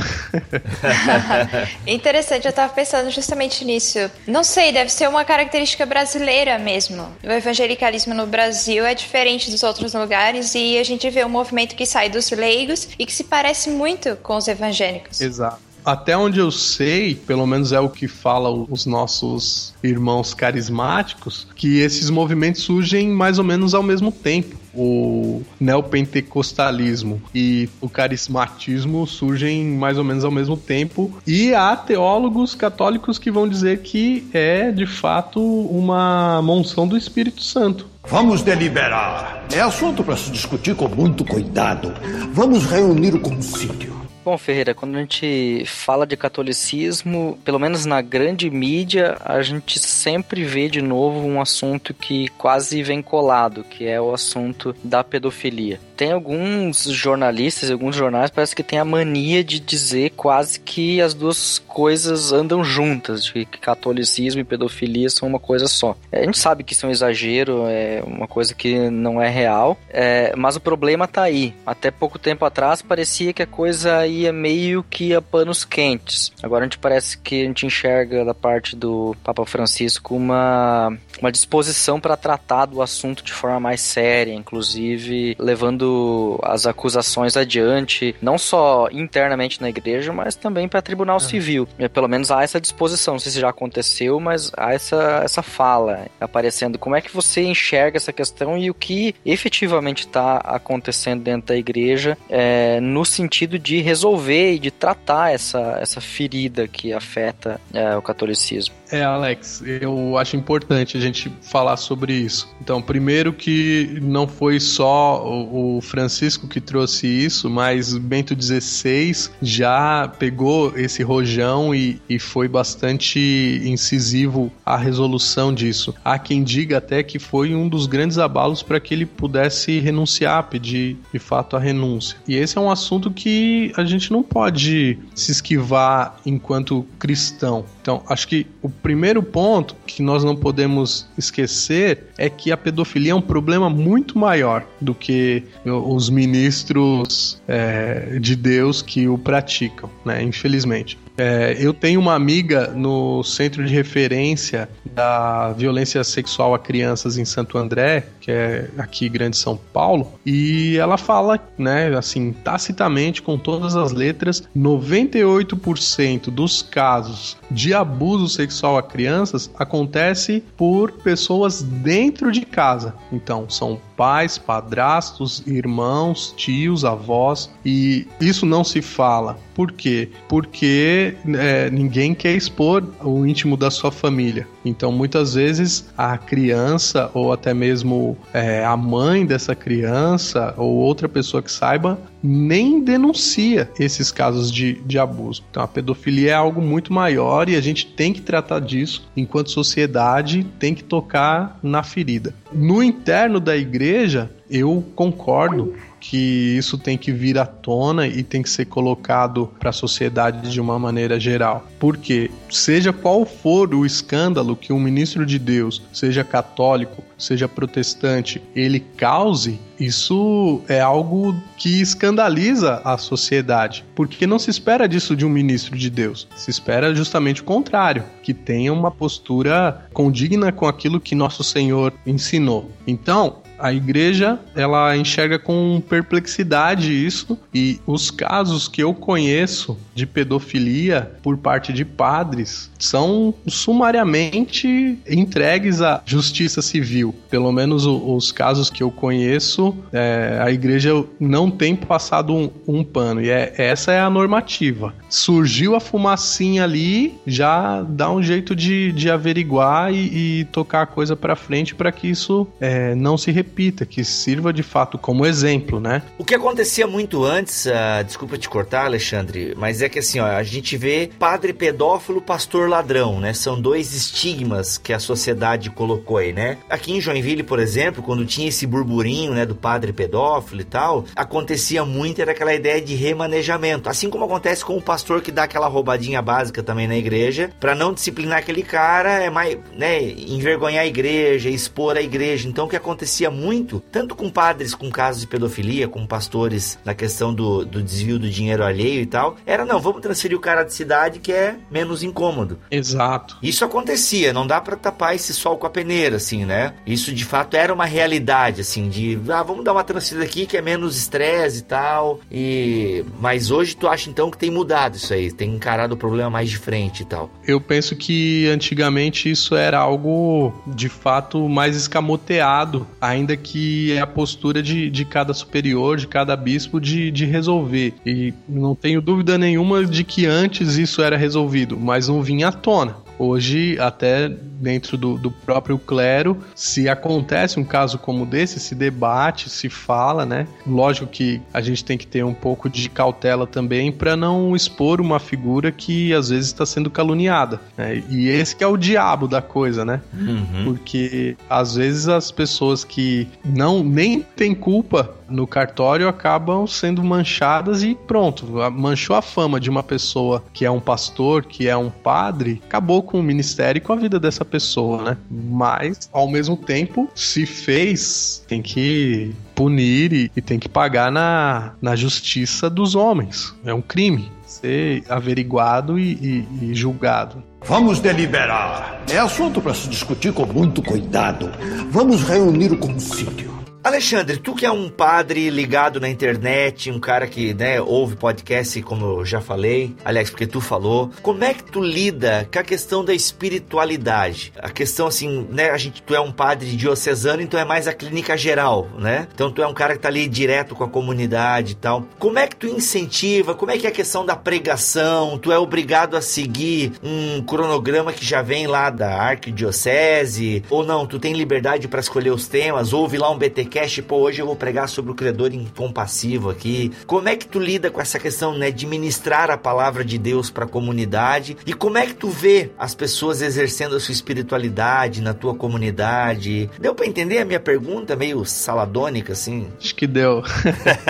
Interessante, eu tava pensando justamente nisso. Não sei, deve ser uma característica brasileira mesmo. O evangelicalismo no Brasil é diferente dos outros lugares e a gente vê um movimento que sai dos leigos e que se parece muito com os evangélicos. Exato. Até onde eu sei, pelo menos é o que fala os nossos irmãos carismáticos, que esses movimentos surgem mais ou menos ao mesmo tempo. O neopentecostalismo e o carismatismo surgem mais ou menos ao mesmo tempo. E há teólogos católicos que vão dizer que é de fato uma monção do Espírito Santo. Vamos deliberar. É assunto para se discutir com muito cuidado. Vamos reunir o concílio. Bom, Ferreira, quando a gente fala de catolicismo, pelo menos na grande mídia, a gente sempre vê de novo um assunto que quase vem colado, que é o assunto da pedofilia. Tem alguns jornalistas, alguns jornais, parece que tem a mania de dizer quase que as duas coisas andam juntas, de que catolicismo e pedofilia são uma coisa só. A gente sabe que isso é um exagero, é uma coisa que não é real, é, mas o problema tá aí. Até pouco tempo atrás parecia que a coisa ia meio que a panos quentes. Agora a gente parece que a gente enxerga da parte do Papa Francisco uma, uma disposição para tratar do assunto de forma mais séria, inclusive levando levando as acusações adiante, não só internamente na igreja, mas também para tribunal civil. É, pelo menos há essa disposição, não sei se já aconteceu, mas há essa, essa fala aparecendo. Como é que você enxerga essa questão e o que efetivamente está acontecendo dentro da igreja é, no sentido de resolver e de tratar essa, essa ferida que afeta é, o catolicismo? É, Alex, eu acho importante a gente falar sobre isso. Então, primeiro que não foi só o Francisco que trouxe isso, mas Bento XVI já pegou esse rojão e, e foi bastante incisivo a resolução disso. Há quem diga até que foi um dos grandes abalos para que ele pudesse renunciar, pedir de fato a renúncia. E esse é um assunto que a gente não pode se esquivar enquanto cristão. Então, acho que o primeiro ponto que nós não podemos esquecer é que a pedofilia é um problema muito maior do que os ministros é, de Deus que o praticam, né? Infelizmente. É, eu tenho uma amiga no centro de referência da violência sexual a crianças em Santo André, que é aqui Grande São Paulo, e ela fala, né, assim, tacitamente, com todas as letras, 98% dos casos de abuso sexual a crianças acontece por pessoas dentro de casa. Então, são pais, padrastos, irmãos, tios, avós, e isso não se fala. Por quê? Porque é, ninguém quer expor o íntimo da sua família. Então, muitas vezes, a criança, ou até mesmo é, a mãe dessa criança, ou outra pessoa que saiba, nem denuncia esses casos de, de abuso. Então, a pedofilia é algo muito maior e a gente tem que tratar disso enquanto sociedade, tem que tocar na ferida. No interno da igreja, eu concordo que isso tem que vir à tona e tem que ser colocado para a sociedade de uma maneira geral. Porque, seja qual for o escândalo que um ministro de Deus, seja católico, seja protestante, ele cause, isso é algo que escandaliza a sociedade. Porque não se espera disso de um ministro de Deus. Se espera justamente o contrário, que tenha uma postura condigna com aquilo que nosso Senhor ensinou. Então, a igreja ela enxerga com perplexidade isso e os casos que eu conheço de pedofilia por parte de padres são sumariamente entregues à justiça civil. Pelo menos os casos que eu conheço, é, a igreja não tem passado um, um pano e é, essa é a normativa. Surgiu a fumacinha ali, já dá um jeito de, de averiguar e, e tocar a coisa para frente para que isso é, não se repita repita, que sirva de fato como exemplo, né? O que acontecia muito antes, uh, desculpa te cortar, Alexandre, mas é que assim, ó, a gente vê padre pedófilo, pastor ladrão, né? São dois estigmas que a sociedade colocou aí, né? Aqui em Joinville, por exemplo, quando tinha esse burburinho, né, do padre pedófilo e tal, acontecia muito era aquela ideia de remanejamento, assim como acontece com o pastor que dá aquela roubadinha básica também na igreja, para não disciplinar aquele cara, é mais, né, envergonhar a igreja, expor a igreja. Então o que acontecia muito tanto com padres com casos de pedofilia, com pastores na questão do, do desvio do dinheiro alheio e tal, era não, vamos transferir o cara de cidade que é menos incômodo. Exato. Isso acontecia, não dá para tapar esse sol com a peneira, assim, né? Isso de fato era uma realidade, assim, de ah, vamos dar uma transferida aqui que é menos estresse e tal. E mas hoje tu acha então que tem mudado isso aí, tem encarado o problema mais de frente e tal. Eu penso que antigamente isso era algo de fato mais escamoteado, ainda que é a postura de, de cada superior, de cada bispo, de, de resolver. E não tenho dúvida nenhuma de que antes isso era resolvido, mas não vinha à tona. Hoje, até dentro do, do, próprio clero, se acontece um caso como desse, se debate, se fala, né? Lógico que a gente tem que ter um pouco de cautela também para não expor uma figura que às vezes está sendo caluniada. Né? E esse que é o diabo da coisa, né? Uhum. Porque às vezes as pessoas que não nem têm culpa no cartório acabam sendo manchadas e pronto, manchou a fama de uma pessoa que é um pastor, que é um padre, acabou com o ministério e com a vida dessa pessoa, né? Mas, ao mesmo tempo, se fez, tem que punir e, e tem que pagar na, na justiça dos homens. É um crime ser averiguado e, e, e julgado. Vamos deliberar. É assunto para se discutir com muito cuidado. Vamos reunir o concílio. Alexandre, tu que é um padre ligado na internet, um cara que, né, ouve podcast, como eu já falei, aliás, porque tu falou, como é que tu lida com a questão da espiritualidade? A questão assim, né, a gente, tu é um padre diocesano, então é mais a clínica geral, né? Então tu é um cara que tá ali direto com a comunidade e tal. Como é que tu incentiva? Como é que é a questão da pregação? Tu é obrigado a seguir um cronograma que já vem lá da arquidiocese? Ou não, tu tem liberdade para escolher os temas? Ouve lá um BTQ podcast, pô, hoje eu vou pregar sobre o credor incompassivo aqui. Como é que tu lida com essa questão, né, de ministrar a palavra de Deus para a comunidade? E como é que tu vê as pessoas exercendo a sua espiritualidade na tua comunidade? Deu para entender a minha pergunta meio saladônica assim? Acho que deu.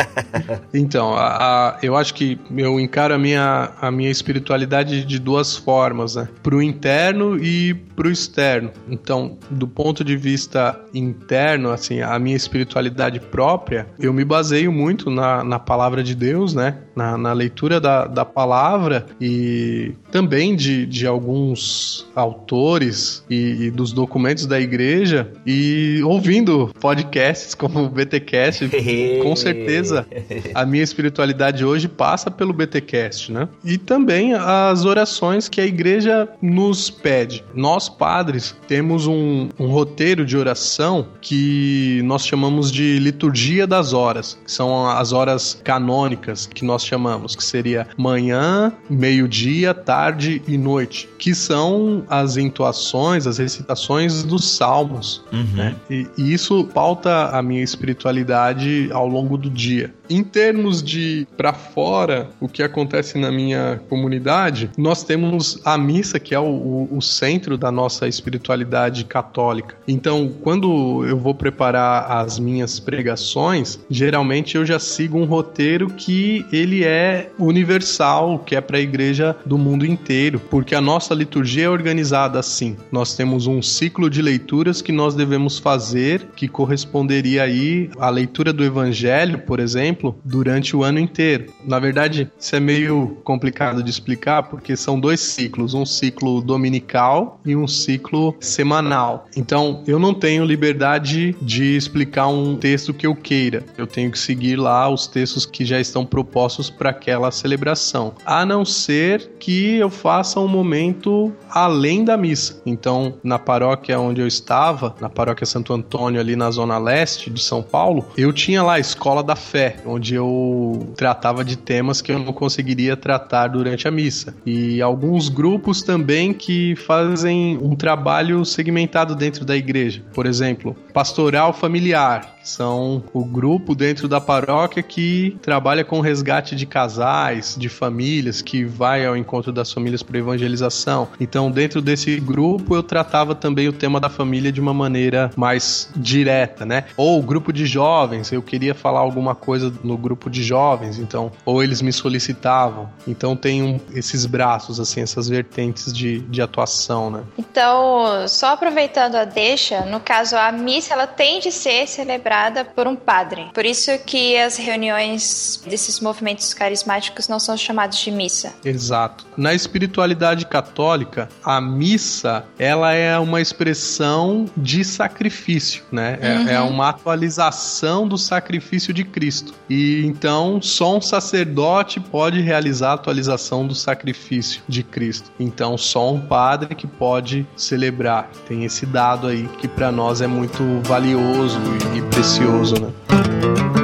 então, a, a, eu acho que eu encaro a minha, a minha espiritualidade de duas formas, né? Pro interno e pro externo. Então, do ponto de vista interno, assim, a minha espiritualidade espiritualidade própria, eu me baseio muito na, na palavra de Deus, né? Na, na leitura da, da palavra e também de, de alguns autores e, e dos documentos da igreja e ouvindo podcasts como o BTcast, com certeza a minha espiritualidade hoje passa pelo BTcast, né? E também as orações que a igreja nos pede. Nós padres temos um, um roteiro de oração que nós chamamos chamamos de liturgia das horas, que são as horas canônicas que nós chamamos, que seria manhã, meio-dia, tarde e noite, que são as entoações, as recitações dos salmos, uhum. né? E, e isso pauta a minha espiritualidade ao longo do dia. Em termos de para fora, o que acontece na minha comunidade, nós temos a missa, que é o, o, o centro da nossa espiritualidade católica. Então, quando eu vou preparar as minhas pregações, geralmente eu já sigo um roteiro que ele é universal, que é para a igreja do mundo inteiro, porque a nossa liturgia é organizada assim. Nós temos um ciclo de leituras que nós devemos fazer, que corresponderia aí à leitura do evangelho, por exemplo, durante o ano inteiro. Na verdade, isso é meio complicado de explicar porque são dois ciclos, um ciclo dominical e um ciclo semanal. Então, eu não tenho liberdade de explicar um texto que eu queira. Eu tenho que seguir lá os textos que já estão propostos para aquela celebração. A não ser que eu faça um momento além da missa. Então, na paróquia onde eu estava, na paróquia Santo Antônio, ali na zona leste de São Paulo, eu tinha lá a Escola da Fé, onde eu tratava de temas que eu não conseguiria tratar durante a missa. E alguns grupos também que fazem um trabalho segmentado dentro da igreja. Por exemplo, pastoral familiar, são o grupo dentro da paróquia que trabalha com resgate de casais, de famílias, que vai ao encontro das famílias para evangelização. Então, dentro desse grupo, eu tratava também o tema da família de uma maneira mais direta, né? Ou grupo de jovens, eu queria falar alguma coisa no grupo de jovens, então, ou eles me solicitavam. Então, tem um, esses braços, assim, essas vertentes de, de atuação, né? Então, só aproveitando a deixa, no caso, a missa, ela tem de ser celebrada celebrada por um padre. Por isso que as reuniões desses movimentos carismáticos não são chamadas de missa. Exato. Na espiritualidade católica, a missa ela é uma expressão de sacrifício, né? É, uhum. é uma atualização do sacrifício de Cristo. E então só um sacerdote pode realizar a atualização do sacrifício de Cristo. Então só um padre que pode celebrar. Tem esse dado aí que para nós é muito valioso e, e precioso, né?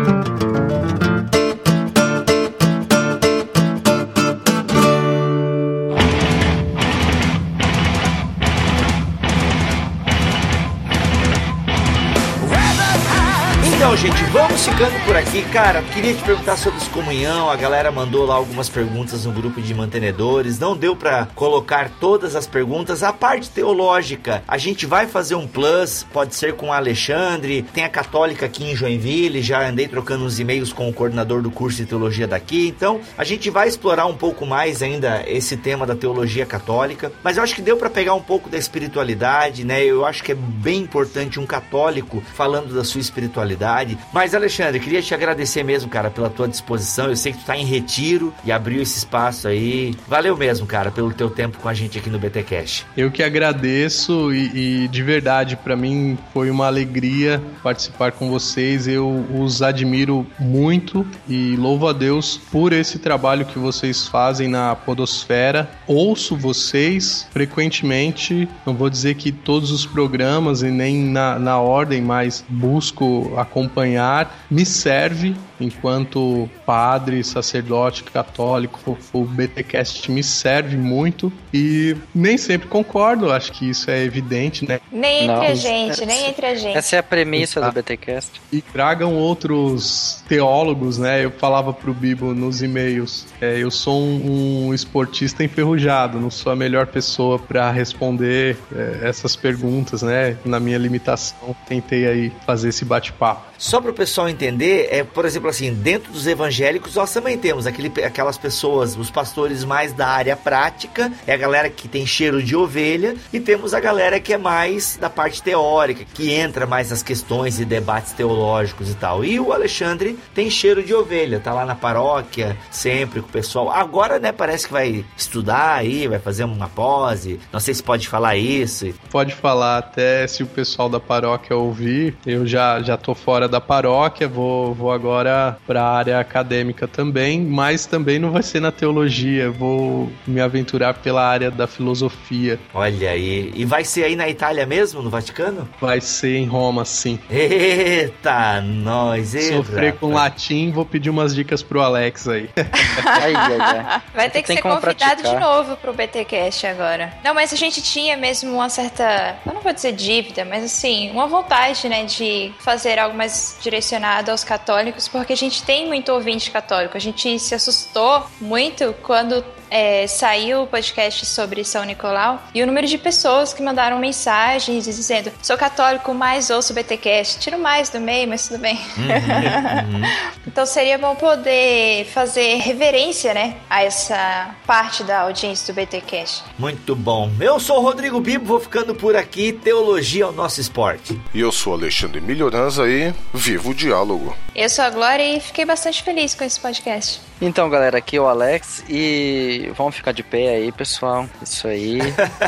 Vamos ficando por aqui. Cara, queria te perguntar sobre excomunhão. A galera mandou lá algumas perguntas no grupo de mantenedores. Não deu para colocar todas as perguntas. A parte teológica, a gente vai fazer um plus, pode ser com o Alexandre. Tem a Católica aqui em Joinville. Já andei trocando uns e-mails com o coordenador do curso de teologia daqui. Então, a gente vai explorar um pouco mais ainda esse tema da teologia católica. Mas eu acho que deu para pegar um pouco da espiritualidade, né? Eu acho que é bem importante um católico falando da sua espiritualidade. Mas, Alexandre, queria te agradecer mesmo, cara, pela tua disposição. Eu sei que tu tá em retiro e abriu esse espaço aí. Valeu mesmo, cara, pelo teu tempo com a gente aqui no BTcast. Eu que agradeço e, e de verdade, para mim foi uma alegria participar com vocês. Eu os admiro muito e louvo a Deus por esse trabalho que vocês fazem na Podosfera. Ouço vocês frequentemente, não vou dizer que todos os programas e nem na, na ordem, mas busco acompanhar. Me serve enquanto padre, sacerdote católico, o BTcast me serve muito e nem sempre concordo, acho que isso é evidente, né? Nem entre Não. a gente, nem entre a gente. Essa é a premissa do BTcast. E tragam outros teólogos, né? Eu falava pro Bibo nos e-mails, é, eu sou um, um, esportista enferrujado, não sou a melhor pessoa para responder é, essas perguntas, né? Na minha limitação, tentei aí fazer esse bate-papo. Só para o pessoal entender, é, por exemplo, assim, dentro dos evangélicos nós também temos aquele, aquelas pessoas, os pastores mais da área prática, é a galera que tem cheiro de ovelha, e temos a galera que é mais da parte teórica, que entra mais nas questões e debates teológicos e tal. E o Alexandre tem cheiro de ovelha, tá lá na paróquia, sempre com o pessoal. Agora, né, parece que vai estudar aí, vai fazer uma pose. Não sei se pode falar isso. Pode falar, até se o pessoal da paróquia ouvir, eu já, já tô fora da paróquia, vou, vou agora para a área acadêmica também, mas também não vai ser na teologia, vou me aventurar pela área da filosofia. Olha aí, e vai ser aí na Itália mesmo, no Vaticano? Vai ser em Roma, sim. Eita, nós, Sofrer com latim, vou pedir umas dicas pro Alex aí. ai, ai, ai. Vai ter que ser convidado praticar. de novo pro BTcast agora. Não, mas a gente tinha mesmo uma certa, eu não vou dizer dívida, mas assim, uma vontade, né, de fazer algo mais direcionado aos católicos, porque a gente tem muito ouvinte católico. A gente se assustou muito quando é, saiu o podcast sobre São Nicolau e o número de pessoas que mandaram mensagens dizendo: sou católico, mas ouço o BTcast. Tiro mais do meio, mas tudo bem. Uhum, uhum. então seria bom poder fazer reverência, né, a essa parte da audiência do BTcast. Muito bom. Eu sou o Rodrigo Bibo, vou ficando por aqui. Teologia é o nosso esporte. E eu sou Alexandre Melhoranza e vivo o diálogo. Eu sou a Glória e fiquei bastante feliz com esse podcast. Então, galera, aqui é o Alex e vamos ficar de pé aí, pessoal. Isso aí.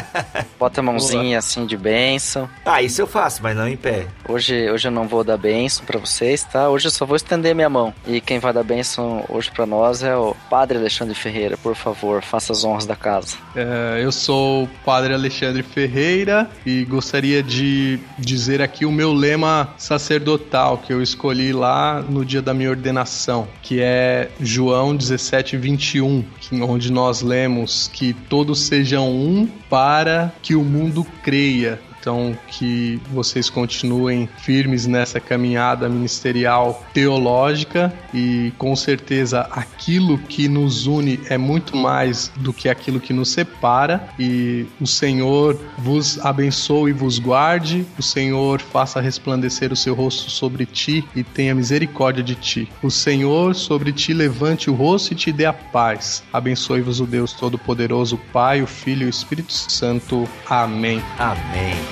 Bota a mãozinha assim de benção. Ah, isso eu faço, mas não em pé. Hoje, hoje eu não vou dar benção para vocês, tá? Hoje eu só vou estender minha mão. E quem vai dar benção hoje para nós é o Padre Alexandre Ferreira. Por favor, faça as honras da casa. É, eu sou o Padre Alexandre Ferreira e gostaria de dizer aqui o meu lema sacerdotal que eu escolhi lá no dia da minha ordenação, que é João João 17, 21, onde nós lemos que todos sejam um para que o mundo creia. Então, que vocês continuem firmes nessa caminhada ministerial teológica e com certeza aquilo que nos une é muito mais do que aquilo que nos separa. E o Senhor vos abençoe e vos guarde, o Senhor faça resplandecer o seu rosto sobre ti e tenha misericórdia de ti. O Senhor sobre ti levante o rosto e te dê a paz. Abençoe-vos o Deus Todo-Poderoso, Pai, o Filho e o Espírito Santo. Amém. Amém.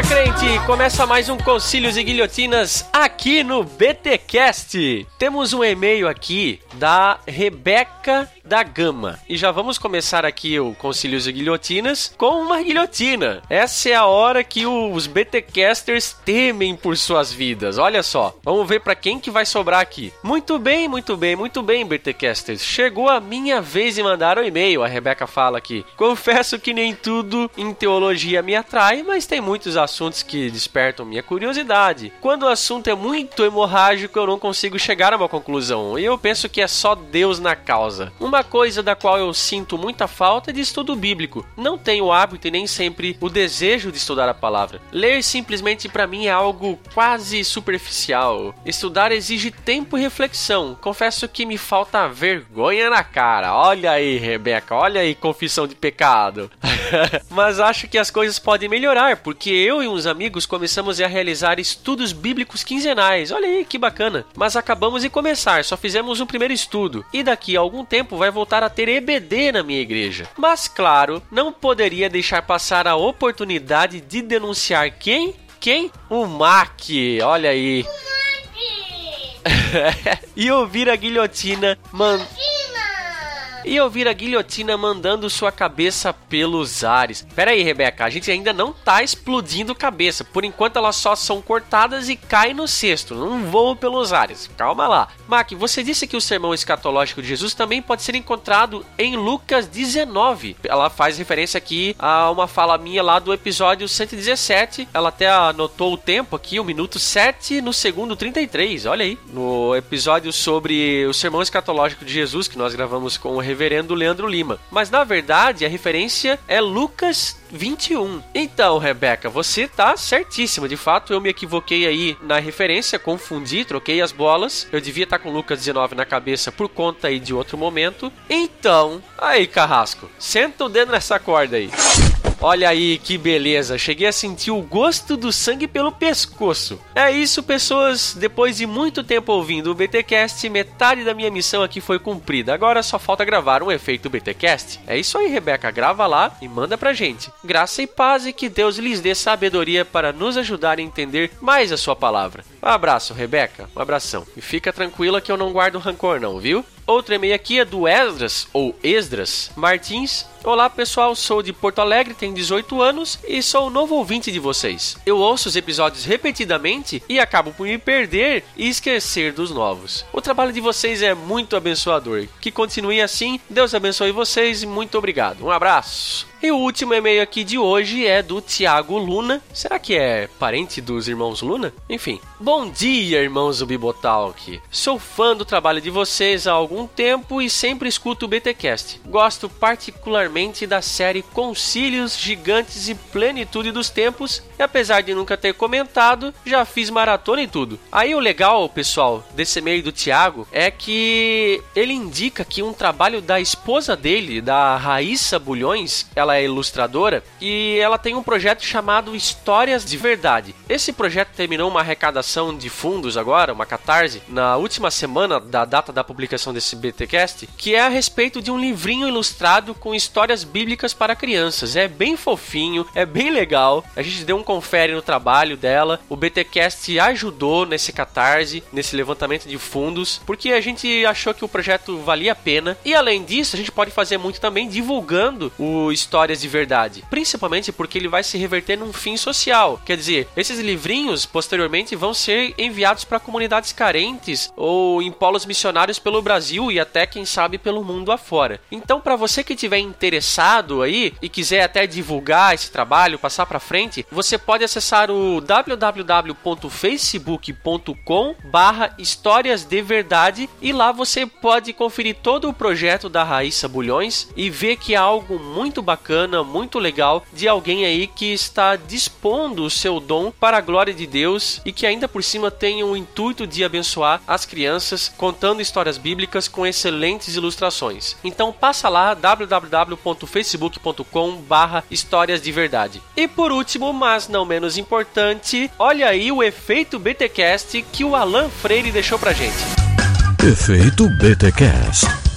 Fala crente, começa mais um Concílios e Guilhotinas aqui no BTcast. Temos um e-mail aqui da Rebeca da Gama. E já vamos começar aqui o Concílios e Guilhotinas com uma guilhotina. Essa é a hora que os BTcasters temem por suas vidas. Olha só, vamos ver para quem que vai sobrar aqui. Muito bem, muito bem, muito bem, BTcasters. Chegou a minha vez de mandar um e-mail. A Rebeca fala aqui. Confesso que nem tudo em teologia me atrai, mas tem muitos assuntos que despertam minha curiosidade. Quando o assunto é muito hemorrágico, eu não consigo chegar a uma conclusão. E eu penso que é só Deus na causa. Uma Uma coisa da qual eu sinto muita falta é de estudo bíblico. Não tenho o hábito e nem sempre o desejo de estudar a palavra. Ler simplesmente para mim é algo quase superficial. Estudar exige tempo e reflexão. Confesso que me falta vergonha na cara. Olha aí, Rebeca, olha aí, confissão de pecado. Mas acho que as coisas podem melhorar, porque eu e uns amigos começamos a realizar estudos bíblicos quinzenais. Olha aí que bacana. Mas acabamos de começar, só fizemos um primeiro estudo. E daqui a algum tempo vai voltar a ter EBD na minha igreja. Mas claro, não poderia deixar passar a oportunidade de denunciar quem? Quem? O Mac. Olha aí. O Mac. e ouvir a guilhotina, mano e ouvir a guilhotina mandando sua cabeça pelos ares. Pera aí, Rebeca, a gente ainda não tá explodindo cabeça. Por enquanto elas só são cortadas e caem no cesto, não voam pelos ares. Calma lá. Mac, você disse que o sermão escatológico de Jesus também pode ser encontrado em Lucas 19. Ela faz referência aqui a uma fala minha lá do episódio 117. Ela até anotou o tempo aqui, o minuto 7 no segundo 33. Olha aí. No episódio sobre o sermão escatológico de Jesus que nós gravamos com o reverendo Leandro Lima. Mas na verdade a referência é Lucas 21. Então, Rebeca, você tá certíssima. De fato, eu me equivoquei aí na referência, confundi, troquei as bolas. Eu devia estar tá com Lucas 19 na cabeça por conta aí de outro momento. Então, aí, Carrasco, senta o dedo nessa corda aí. Olha aí que beleza, cheguei a sentir o gosto do sangue pelo pescoço. É isso, pessoas. Depois de muito tempo ouvindo o BTcast, metade da minha missão aqui foi cumprida. Agora só falta gravar um efeito BTcast. É isso aí, Rebeca, grava lá e manda pra gente. Graça e paz e que Deus lhes dê sabedoria para nos ajudar a entender mais a sua palavra. Um abraço, Rebeca. Um abração. E fica tranquila que eu não guardo rancor não, viu? Outro e-mail aqui é do Esdras, ou Esdras Martins. Olá pessoal, sou de Porto Alegre, tenho 18 anos e sou um novo ouvinte de vocês. Eu ouço os episódios repetidamente e acabo por me perder e esquecer dos novos. O trabalho de vocês é muito abençoador. Que continue assim, Deus abençoe vocês e muito obrigado. Um abraço. E o último e-mail aqui de hoje é do Tiago Luna. Será que é parente dos irmãos Luna? Enfim. Bom dia, irmãos do Bibotalk. Sou fã do trabalho de vocês há algum tempo e sempre escuto o BTcast. Gosto particularmente da série Concílios Gigantes e Plenitude dos Tempos, e apesar de nunca ter comentado, já fiz maratona e tudo. Aí o legal, pessoal, desse e-mail do Tiago é que ele indica que um trabalho da esposa dele, da Raíssa Bulhões, ela ela é ilustradora e ela tem um projeto chamado Histórias de Verdade. Esse projeto terminou uma arrecadação de fundos agora, uma catarse, na última semana da data da publicação desse BTcast, que é a respeito de um livrinho ilustrado com histórias bíblicas para crianças. É bem fofinho, é bem legal. A gente deu um confere no trabalho dela. O BTcast ajudou nesse catarse, nesse levantamento de fundos, porque a gente achou que o projeto valia a pena. E além disso, a gente pode fazer muito também divulgando o história histórias de verdade. Principalmente porque ele vai se reverter num fim social. Quer dizer, esses livrinhos posteriormente vão ser enviados para comunidades carentes ou em polos missionários pelo Brasil e até quem sabe pelo mundo afora. Então, para você que tiver interessado aí e quiser até divulgar esse trabalho, passar para frente, você pode acessar o www.facebook.com/barra histórias de verdade e lá você pode conferir todo o projeto da Raíssa Bulhões e ver que é algo muito bacana bacana, muito legal de alguém aí que está dispondo o seu dom para a glória de Deus e que ainda por cima tem o intuito de abençoar as crianças contando histórias bíblicas com excelentes ilustrações. Então passa lá www.facebook.com/barra histórias de verdade. E por último, mas não menos importante, olha aí o efeito BTcast que o Alan Freire deixou pra gente. Efeito BTcast.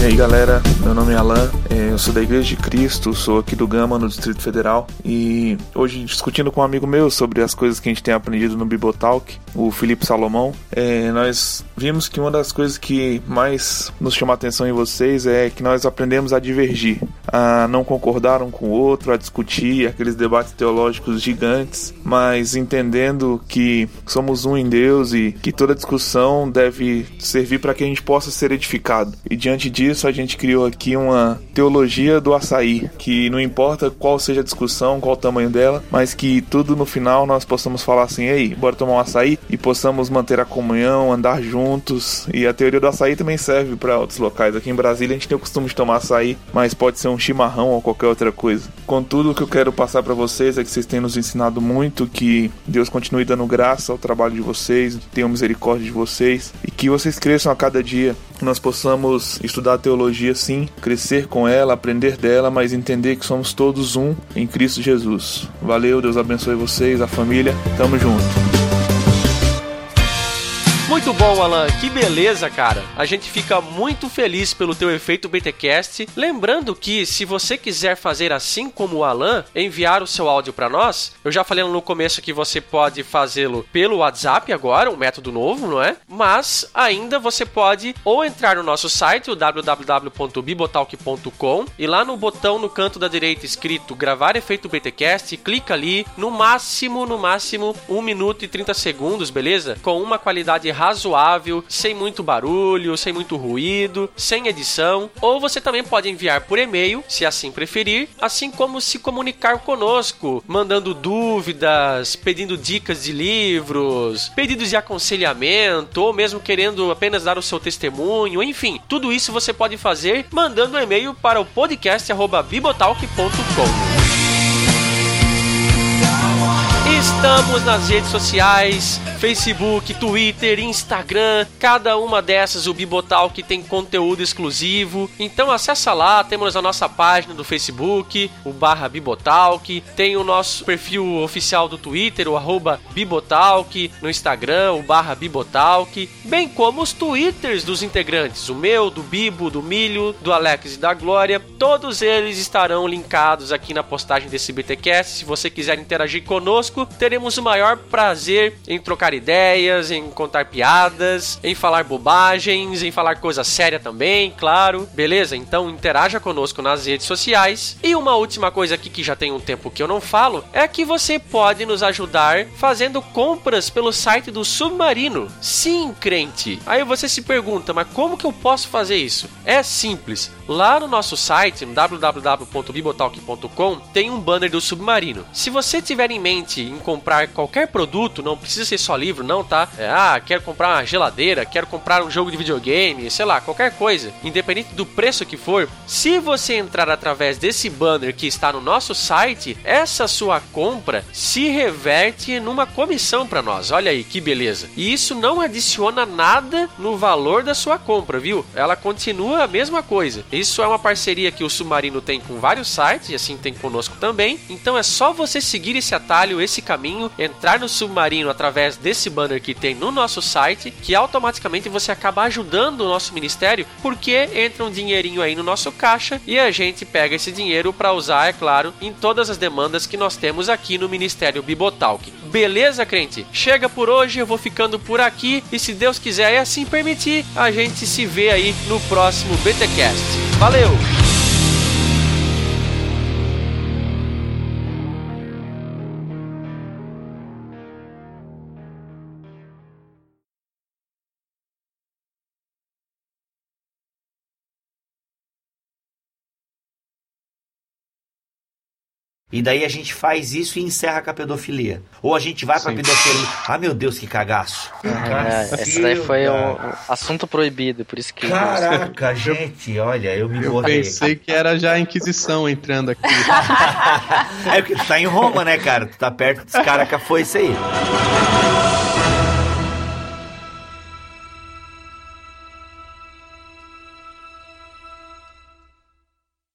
E aí galera, meu nome é Alan, é, eu sou da Igreja de Cristo, sou aqui do Gama, no Distrito Federal, e hoje discutindo com um amigo meu sobre as coisas que a gente tem aprendido no Bibotalk, o Felipe Salomão, é, nós vimos que uma das coisas que mais nos chama a atenção em vocês é que nós aprendemos a divergir. A não concordar um com o outro, a discutir aqueles debates teológicos gigantes, mas entendendo que somos um em Deus e que toda discussão deve servir para que a gente possa ser edificado. E diante disso, a gente criou aqui uma teologia do açaí, que não importa qual seja a discussão, qual o tamanho dela, mas que tudo no final nós possamos falar assim: ei, bora tomar um açaí e possamos manter a comunhão, andar juntos. E a teoria do açaí também serve para outros locais. Aqui em Brasília a gente tem o costume de tomar açaí, mas pode ser um chimarrão ou qualquer outra coisa. Contudo, o que eu quero passar para vocês é que vocês têm nos ensinado muito, que Deus continue dando graça ao trabalho de vocês, tenham misericórdia de vocês e que vocês cresçam a cada dia. Nós possamos estudar teologia sim, crescer com ela, aprender dela, mas entender que somos todos um em Cristo Jesus. Valeu, Deus abençoe vocês, a família. Tamo junto. Muito bom, Alan. Que beleza, cara. A gente fica muito feliz pelo teu efeito BTcast. Lembrando que se você quiser fazer assim como o Alan, enviar o seu áudio para nós, eu já falei no começo que você pode fazê-lo pelo WhatsApp agora, um método novo, não é? Mas ainda você pode ou entrar no nosso site, o www.bibotalk.com, e lá no botão no canto da direita escrito gravar efeito BTcast, clica ali, no máximo, no máximo, 1 minuto e 30 segundos, beleza? Com uma qualidade razoável, sem muito barulho, sem muito ruído, sem edição, ou você também pode enviar por e-mail, se assim preferir, assim como se comunicar conosco, mandando dúvidas, pedindo dicas de livros, pedidos de aconselhamento, ou mesmo querendo apenas dar o seu testemunho, enfim, tudo isso você pode fazer mandando um e-mail para o podcast@bibotalk.com. Estamos nas redes sociais, Facebook, Twitter, Instagram, cada uma dessas o Bibotalk tem conteúdo exclusivo. Então acessa lá, temos a nossa página do Facebook, o barra Bibotalk, tem o nosso perfil oficial do Twitter, o arroba Bibotalk, no Instagram, o barra Bibotalk, bem como os Twitters dos integrantes, o meu, do Bibo, do Milho, do Alex e da Glória, todos eles estarão linkados aqui na postagem desse BTcast. Se você quiser interagir conosco, teremos o maior prazer em trocar ideias, em contar piadas, em falar bobagens, em falar coisa séria também, claro. Beleza? Então interaja conosco nas redes sociais. E uma última coisa aqui que já tem um tempo que eu não falo é que você pode nos ajudar fazendo compras pelo site do Submarino. Sim, crente. Aí você se pergunta, mas como que eu posso fazer isso? É simples. Lá no nosso site, www.bibotalk.com, tem um banner do Submarino. Se você tiver em mente em comprar qualquer produto, não precisa ser só livro, não, tá? É, ah, quero comprar uma geladeira, quero comprar um jogo de videogame, sei lá, qualquer coisa, independente do preço que for, se você entrar através desse banner que está no nosso site, essa sua compra se reverte numa comissão para nós. Olha aí que beleza. E isso não adiciona nada no valor da sua compra, viu? Ela continua a mesma coisa. Isso é uma parceria que o Submarino tem com vários sites e assim tem conosco também. Então é só você seguir esse atalho, esse caminho, entrar no Submarino através desse banner que tem no nosso site, que automaticamente você acaba ajudando o nosso ministério, porque entra um dinheirinho aí no nosso caixa e a gente pega esse dinheiro para usar, é claro, em todas as demandas que nós temos aqui no Ministério Bibotalk. Beleza, crente? Chega por hoje, eu vou ficando por aqui e se Deus quiser e assim permitir, a gente se vê aí no próximo BTcast. Valeu! E daí a gente faz isso e encerra com a pedofilia. Ou a gente vai pra Sim. pedofilia. Ah, meu Deus, que cagaço. É, esse daí foi um assunto proibido, por isso que. Caraca, gente, olha, eu me Eu borrei. pensei que era já a Inquisição entrando aqui. é porque tu tá em Roma, né, cara? Tu tá perto dos caras que foi isso aí.